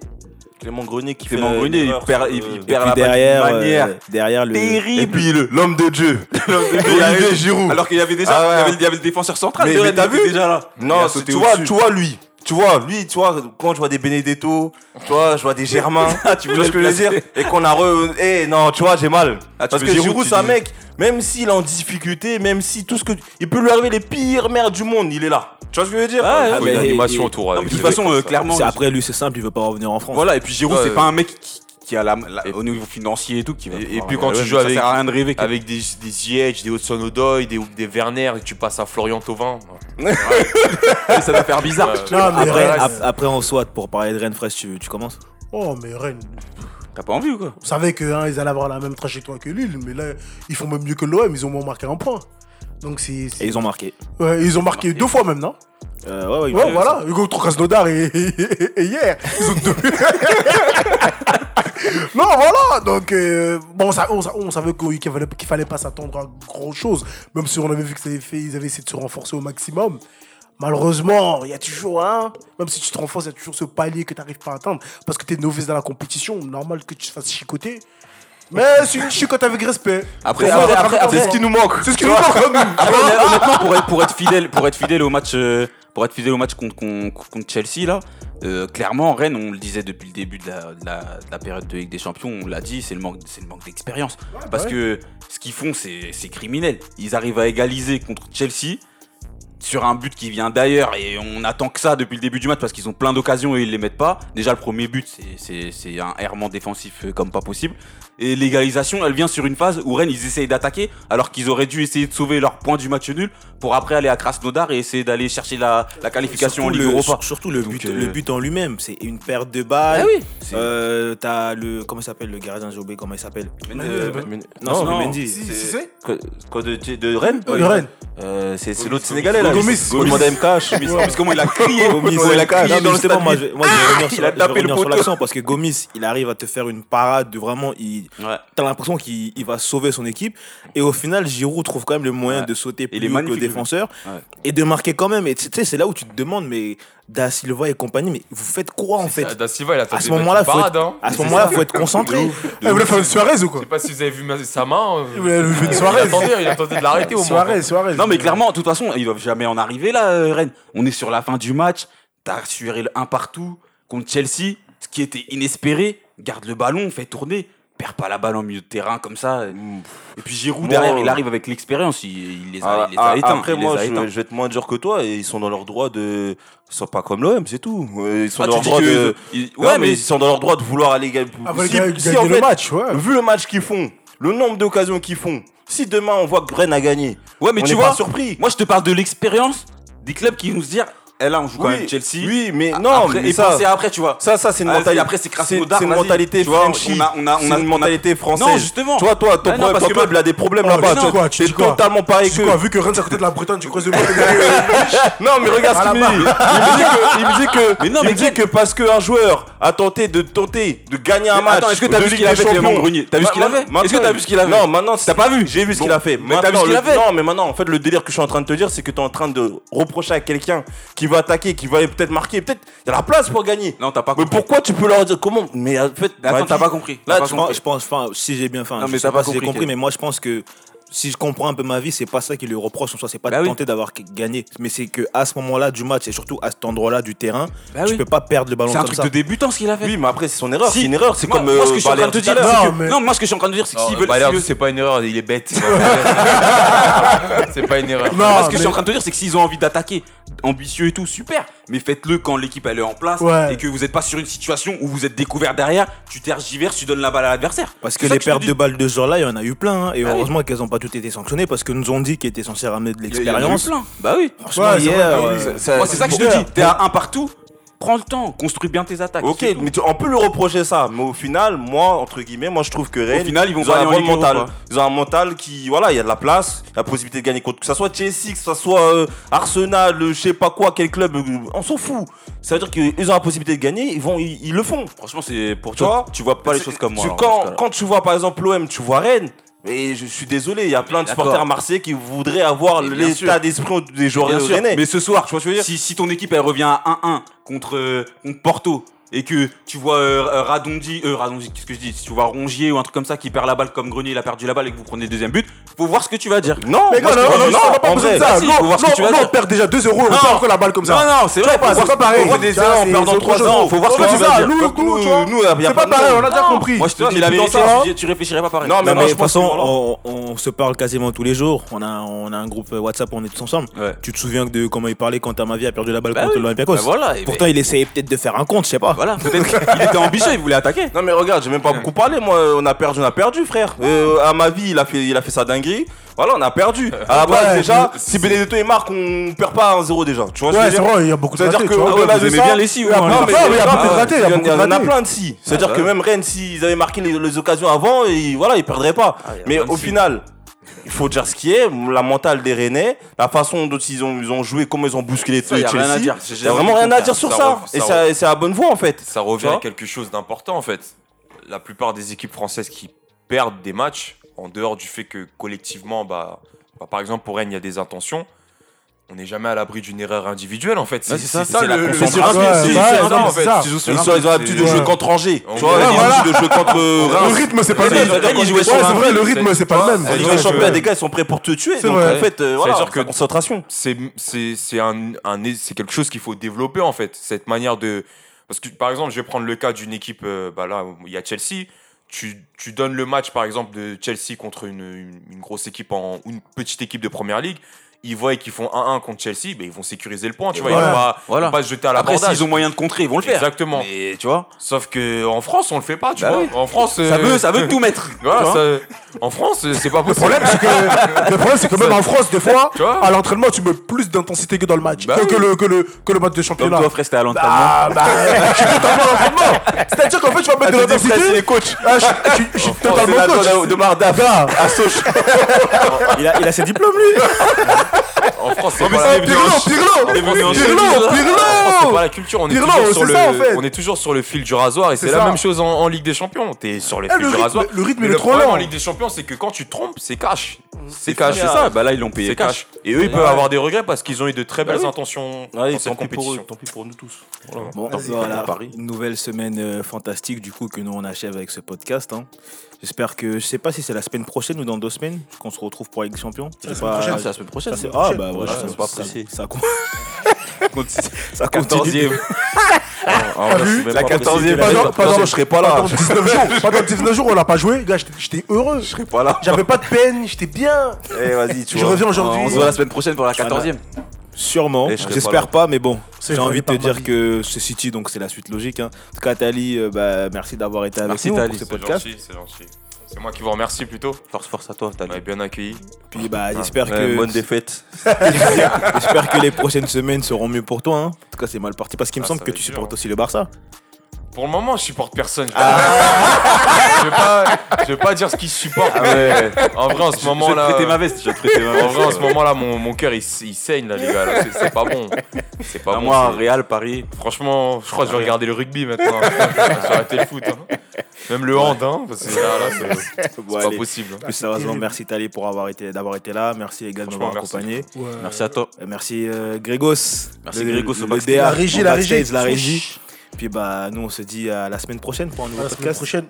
Clément Grenier qui Clément fait Grenier, il perd, euh, il, perd la derrière, manière euh, derrière le. terrible. Et puis l'homme de Dieu. Avait- Olivier Giroud. Alors qu'il y avait déjà, Ah ouais. il, y avait, il y avait le défenseur central. Mais- t'as vu déjà là. Non, tu vois, tu vois lui. Tu vois, lui, tu vois, quand je vois des Benedetto, tu vois, je vois des Germain, Ah, tu vois ce que je veux dire. Et qu'on a re... Eh non, tu vois, j'ai mal. Ah, tu Parce que Giroud, c'est un mec, même s'il est en difficulté, même si tout ce que... Il peut lui arriver les pires merdes du monde, il est là. Tu vois ce que je veux dire? Ah, Il ouais. faut mais- une animation et- autour. Non, de toute façon, euh, clairement, C'est après, lui, c'est simple, il veut pas revenir en France. Voilà, et puis Giroud, Ouais, c'est pas un mec qui, qui a la, au niveau financier et tout qui va. Et- et puis quand tu joues ça avec- sert à rien de rêver. que- Avec des, des Ziyech, des Hudson Odoi, des, des Werner, et tu passes à Florian Thauvin. ça doit faire bizarre. Ouais. Non, mais Après, Rennes, ap- après, on soit pour parler de Rennes, Fraisse, tu, tu commences Oh, mais Rennes. T'as pas envie ou quoi On savait qu'ils allaient avoir la même trajectoire que Lille, mais là, ils font même mieux que l'OM, ils ont moins marqué un point. Donc c'est. Et ils ont marqué. Ouais, ils ont marqué deux fois même, non Euh, ouais, ouais, Ouais, ouais, voilà. Hugo Krasnodar et, et, et hier. Ils ont deux. non, voilà. Donc, euh, bon, on, sa- on sa- on savait qu'il fallait, qu'il fallait pas s'attendre à grand chose. Même si on avait vu que ça avait fait, ils avaient essayé de se renforcer au maximum. Malheureusement, il y a toujours un. Même si tu te renforces, il y a toujours ce palier que tu n'arrives pas à atteindre. Parce que tu es novice dans la compétition. Normal que tu te fasses chicoter. Mais c'est une chicote avec respect. Après, après, c'est ce qui nous manque. C'est ce qui nous manque. Honnêtement, pour être, pour être fidèle, pour être fidèle au match, euh, pour être fidèle au match contre, contre, contre Chelsea là, euh, clairement Rennes, on le disait depuis le début de la, de la, de la période de Ligue des Champions, on l'a dit, c'est le manque, c'est le manque d'expérience. Parce ouais. que ce qu'ils font, c'est c'est criminel. Ils arrivent à égaliser contre Chelsea sur un but qui vient d'ailleurs et on attend que ça depuis le début du match parce qu'ils ont plein d'occasions et ils les mettent pas. Déjà le premier but c'est- c'est c'est un errement défensif euh, comme pas possible. Et l'égalisation elle vient sur une phase où Rennes ils essayent d'attaquer alors qu'ils auraient dû essayer de sauver leur point du match nul pour après aller à Krasnodar et essayer d'aller chercher la, la qualification en Surtout Ligue le, Europa. sur- surtout le Donc, but, euh, le but en lui-même, c'est une perte de balles. Ah oui, c'est- Euh, T'as le. Comment il s'appelle le gardien oublié comment il s'appelle? Euh, Mais- Non, Mendy. Si, C'est- Quoi, de, de Rennes? De Rennes. Euh, C'est l'autre Sénégalais là. Gomis. Gomis. demande à MK. Parce comment il a crié, Gomis, il a crié non, mais dans le moi, je, vais revenir il sur, l'action parce que Gomis, il arrive à te faire une parade de vraiment. Il, Ouais. T'as l'impression qu'il il va sauver son équipe. Et au final, Giroud trouve quand même le moyen Ouais. de sauter Il plus haut que le défenseur Ouais. et de marquer quand même. Et tu sais, c'est là où tu te demandes, mais Da Silva et compagnie, mais vous faites quoi en fait Da Silva, il a À ce moment-là, faut parade, être, hein. à ce moment-là, faut être concentré. Eh, vous voulez faire une Suarez ou quoi Je sais pas si vous avez vu sa main. euh, Ouais, une il, a Suarez. tenté, il a tenté de l'arrêter au moins. Non mais clairement, de toute façon, ils doivent jamais en arriver là, euh, Rennes. On est sur la fin du match. T'as assuré le 1 partout contre Chelsea, ce qui était inespéré. Garde le ballon, fait tourner. Perds pas la balle en milieu de terrain comme ça. Et puis Giroud Moi, derrière, il arrive avec l'expérience. Il, il les a, il les a ah, éteints. Après, il les moi, a je, éteints. je vais être moins dur que toi et ils sont dans leur droit de. Ils sont pas comme l'OM, c'est tout. Ils sont Ah, dans tu leur dis droit que- de. il- Ouais, Ouais, mais mais ils sont dans leur droit de vouloir aller gagner. Ah, bah, Si- gagner si, gagner en le match, ouais. Vu le match qu'ils font, le nombre d'occasions qu'ils font, si demain on voit que Rennes a gagné, Ouais, mais on tu n'est vois, pas surpris. moi je te parle de l'expérience des clubs qui vont se dire, eh là on joue quand Oui, même Chelsea. Oui, mais non, après, mais et ça, après, tu vois. ça, ça, c'est une Ah, mentalité. après, c'est Krasnodar, c'est une mentalité Tu vois, Frenchy. on a- on a- on a- une mentalité française. Non, justement. Tu vois, toi, ton, Ah, non, problème- parce ton que club, il a des problèmes là-bas. tu es totalement pareil Tu que. vu que Rennes c'est à côté de la Bretagne, tu creuses le. Non, mais regarde ce qu'il la me dit. Il me dit que, il me dit que, Mais non, il mais me dit que parce qu'un joueur a tenté de tenter de gagner un match. attends, est-ce que t'as vu ce qu'il a des fait, Clément Champions, Grenier? T'as vu ce qu'il a ma- fait? Maintenant- Est-ce que t'as vu ce qu'il a fait? Non, maintenant, T'as pas vu? J'ai vu ce qu'il a fait. mais t'as vu ce qu'il a le- fait? Non, mais maintenant, en fait, le délire que je suis en train de te dire, c'est que tu es en train de reprocher à quelqu'un qui va attaquer, qui va peut-être marquer. Peut-être il y a la place pour gagner. Non, t'as pas Mais compris. pourquoi tu peux leur dire comment? Mais en fait, Attends, t'as pas compris. Là, tu Je pense, compris. je pense, enfin, si j'ai bien fait, Non, je mais sais t'as pas, si j'ai compris, compris, mais moi je pense que si je comprends un peu ma vie, c'est pas ça qui le reproche en soi, c'est pas Bah de oui. tenter d'avoir gagné, mais c'est que à ce moment-là du match et surtout à cet endroit-là du terrain, Bah tu oui. peux pas perdre le ballon C'est un truc ça. de débutant ce qu'il a fait. Oui, mais après, c'est son erreur. Si. C'est une erreur. C'est comme. moi, ce euh, que je suis en train de dire, mais- non, moi ce que je suis en train de dire, c'est que Non, s'ils veulent. Valère, s'ils veulent- c'est pas une erreur, il est bête. c'est pas une erreur. Non, Moi, ce que je suis en train de te dire, c'est que s'ils ont envie d'attaquer, ambitieux et tout, super. Mais faites-le quand l'équipe elle est en place Ouais. et que vous n'êtes pas sur une situation où vous êtes découvert derrière, tu tergiverses, tu donnes la balle à l'adversaire. Parce que les pertes de balles de ce genre-là, il y en a eu plein. hein, et Ah heureusement qu'elles n'ont pas toutes été sanctionnées parce que nous ont dit qu'ils étaient censés ramener de l'expérience. Bah oui. Franchement, hier, euh, c'est ça que je te dis. T'es à un partout, prends le temps, construis bien tes attaques. Ok, tout. mais tu- on peut le reprocher ça, mais au final, moi, entre guillemets, moi je trouve que Rennes, final, ils vont ont un bon mental. Ils ont un mental qui, voilà, il y a de la place, la possibilité de gagner contre, que ça soit Chelsea, que ça soit euh, Arsenal, euh, je sais pas quoi, quel club, on s'en fout. Ça veut dire qu'ils ont la possibilité de gagner, ils vont, ils, ils le font. Franchement, c'est pour toi. Tu vois pas les choses comme moi. tu- alors, quand, quand tu vois par exemple l'OM, tu vois Rennes. Et je suis désolé, il y a plein de supporters marseillais qui voudraient avoir Mais l'état d'esprit des joueurs rennais. mais ce soir, Tu vois ce que je veux dire si, si ton équipe elle revient à 1-1 contre, euh, contre Porto, et que tu vois euh, euh, Radondi, euh, Radondi, qu'est-ce que je dis Si tu vois Rongier ou un truc comme ça qui perd la balle comme Grenier, il a perdu la balle et que vous prenez le deuxième but, faut voir ce que tu vas dire. Non, Mais non, non, dis, non, on n'a pas besoin de ça. Non, non, non, on perd déjà 2-0, on Non. perd encore la balle comme ça. Non, non, c'est vrai, pas, c'est pareil. faut voir des erreurs, on perd dans c'est trois autre ans, chose. faut voir ce que tu vas dire. Nous, a c'est pas pareil, on a déjà Non, compris. Moi, je te Non, dis la vérité, ça, tu, réfléchirais pas pareil. Non, mais Non, de toute façon, on, on se parle quasiment tous les jours. On a, on un groupe WhatsApp, on est tous ensemble. Tu te souviens de comment il parlait quand Amavi a perdu la balle Bah contre l'Olympiakos Pourtant, il essayait peut-être de faire un compte, je sais pas. Voilà, peut-être qu'il était ambitieux, il voulait attaquer. Non mais regarde, j'ai même pas beaucoup parlé. Moi, on a perdu, on a perdu, frère. Euh, à ma vie, il a fait, il a fait sa dinguerie. Voilà, on a perdu. À la base, Ouais, déjà, si Benedetto il marque, on perd pas 1-0 déjà. Tu vois ce que Ouais, je c'est veux dire? vrai, il y a beaucoup de C'est-à-dire ratés, que vous aimez ça, bien les si, il y en- a plein de si. C'est-à-dire que même Rennes, s'ils avaient marqué les, occasions avant, et voilà, ils perdraient pas. Ah, Mais au final, faut dire ce qui est, la mentale des Rennais, la façon dont ils ont, ils ont joué, comment ils ont bousculé Ça, y a Chelsea. rien à dire. Il y a vraiment rien à dire sur Ça ça. re- Et ça c'est la bonne voie en fait. Ça revient à quelque chose d'important en fait. La plupart des équipes françaises qui perdent des matchs, en dehors du fait que collectivement, bah, bah, par exemple pour Rennes, il y a des intentions. On n'est jamais à l'abri d'une erreur individuelle en fait. C'est ça, c'est la concentration. Ils ont- ont, ont l'habitude de jouer contre Angers. Tu vois, ils ont l'habitude de jouer contre Le rythme, c'est pas le même. c'est vrai, le rythme, c'est pas le même. Les vrai champions, que- des gars, ils sont prêts pour te tuer. C'est Donc en fait, euh, voilà, C'est-à-dire que- la concentration. c'est quelque chose qu'il faut développer en fait cette manière de parce que par exemple je vais prendre le cas d'une équipe euh, bah là il y a Chelsea tu, tu donnes le match par exemple de Chelsea contre une, une, une grosse équipe en une petite équipe de première ligue ils voient qu'ils font 1-1 contre Chelsea ben ils vont sécuriser le point tu vois ils vont pas, Voilà. se jeter à Après, l'abordage s'ils ont moyen de contrer, ils vont le faire. exactement Mais tu vois, sauf que en France on le fait pas tu Bah vois oui. en France ça euh, veut, ça veut tout mettre. voilà, tu ça- en France c'est pas Le possible problème, c'est que, le problème, c'est que même en France, des fois, Tu vois à l'entraînement, tu mets plus d'intensité que dans le match. Bah que, oui. que le, que, le, que le match de championnat. toi, frère, c'était à l'entraînement. Ah, bah, je suis totalement à l'entraînement. C'est-à-dire qu'en fait, tu vas mettre de l'intensité. coach. Ah, je, je- suis totalement coach. la de Mardaf. Il a, il a ses diplômes, lui en France c'est pas c'est la- culture, on est, Pirlo, toujours sur c'est le, ça, en fait. on est toujours sur le fil du rasoir et c'est la même chose en, en Ligue des Champions. T'es sur le Eh, fil le du rythme- rasoir. le rythme, est trop lent. en Ligue des Champions, c'est que quand tu te trompes, c'est cash. C'est cash. c'est ça. Bah là, ils l'ont payé C'est cash. Et eux, ils peuvent avoir des regrets parce qu'ils ont eu de très belles oui. intentions dans cette tant pis pour eux, compétition. tant pis pour nous tous. Bon, voilà, à Paris. une nouvelle semaine euh, fantastique du coup que nous on achève avec ce podcast. J'espère que je sais pas si c'est la semaine prochaine ou dans deux semaines qu'on se retrouve pour la Ligue des Champions. C'est la pas- prochaine, c'est la semaine prochaine. ça, ah bah voilà, Ouais, ça, c'est pas ça- pressé. ça, ça continue. 14e. En vrai, je suis même La pas pressé 14e, que pas dans- la- pas dans- je serai pas Pendant là. 19 jours, pendant 19 jours, on l'a pas joué. Gars, j'étais- j'étais heureux. Je serai pas là. J'avais pas de peine, j'étais bien. Eh, vas-y, tu Je vois. reviens On aujourd'hui. se voit la semaine prochaine pour la 14e. Sûrement, j'espère pas pas, mais bon, j'ai envie de te dire vie. que c'est City, donc c'est la suite logique. hein. En tout cas, Tali, euh, bah, merci d'avoir été avec Merci, nous Tali. pour ce C'est podcast. gentil, c'est gentil. C'est moi qui vous remercie plutôt. Force, force à toi, m'avez bien accueilli. Puis bah, j'espère Ouais, que Bonne défaite. j'espère que les prochaines semaines seront mieux pour toi. hein. En tout cas, c'est mal parti parce qu'il me Ah, semble que tu supportes hein. aussi le Barça. Pour le moment, je supporte personne. Ah. je, vais pas, je vais pas dire ce qu'ils supportent. ouais. En vrai, en ce Je vais moment-là. te ma veste. Je vais te prêter ma En veste. vrai, en ce moment-là, mon, mon cœur il, il saigne là, les gars. là. C'est- C'est pas bon. C'est pas Ah, bon. Moi, c'est- Real, Paris. Franchement, je crois que je vais regarder le rugby maintenant. J'ai arrêté le foot. hein. Même le hand, hein, parce que là, là, c'est c'est Bon, pas allez. possible. hein. Plus sérieusement, merci Tali pour avoir été, d'avoir été là. Merci les gars de m'avoir merci. accompagné. Merci à toi. Merci euh, Grégos. Merci Le- Grégos au le backstage. DA, La régie, en la régie. La régie. Puis bah, nous, on se dit à la semaine prochaine pour un nouveau À la semaine podcast. prochaine.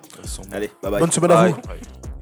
Allez, bye bye. Bonne semaine à vous.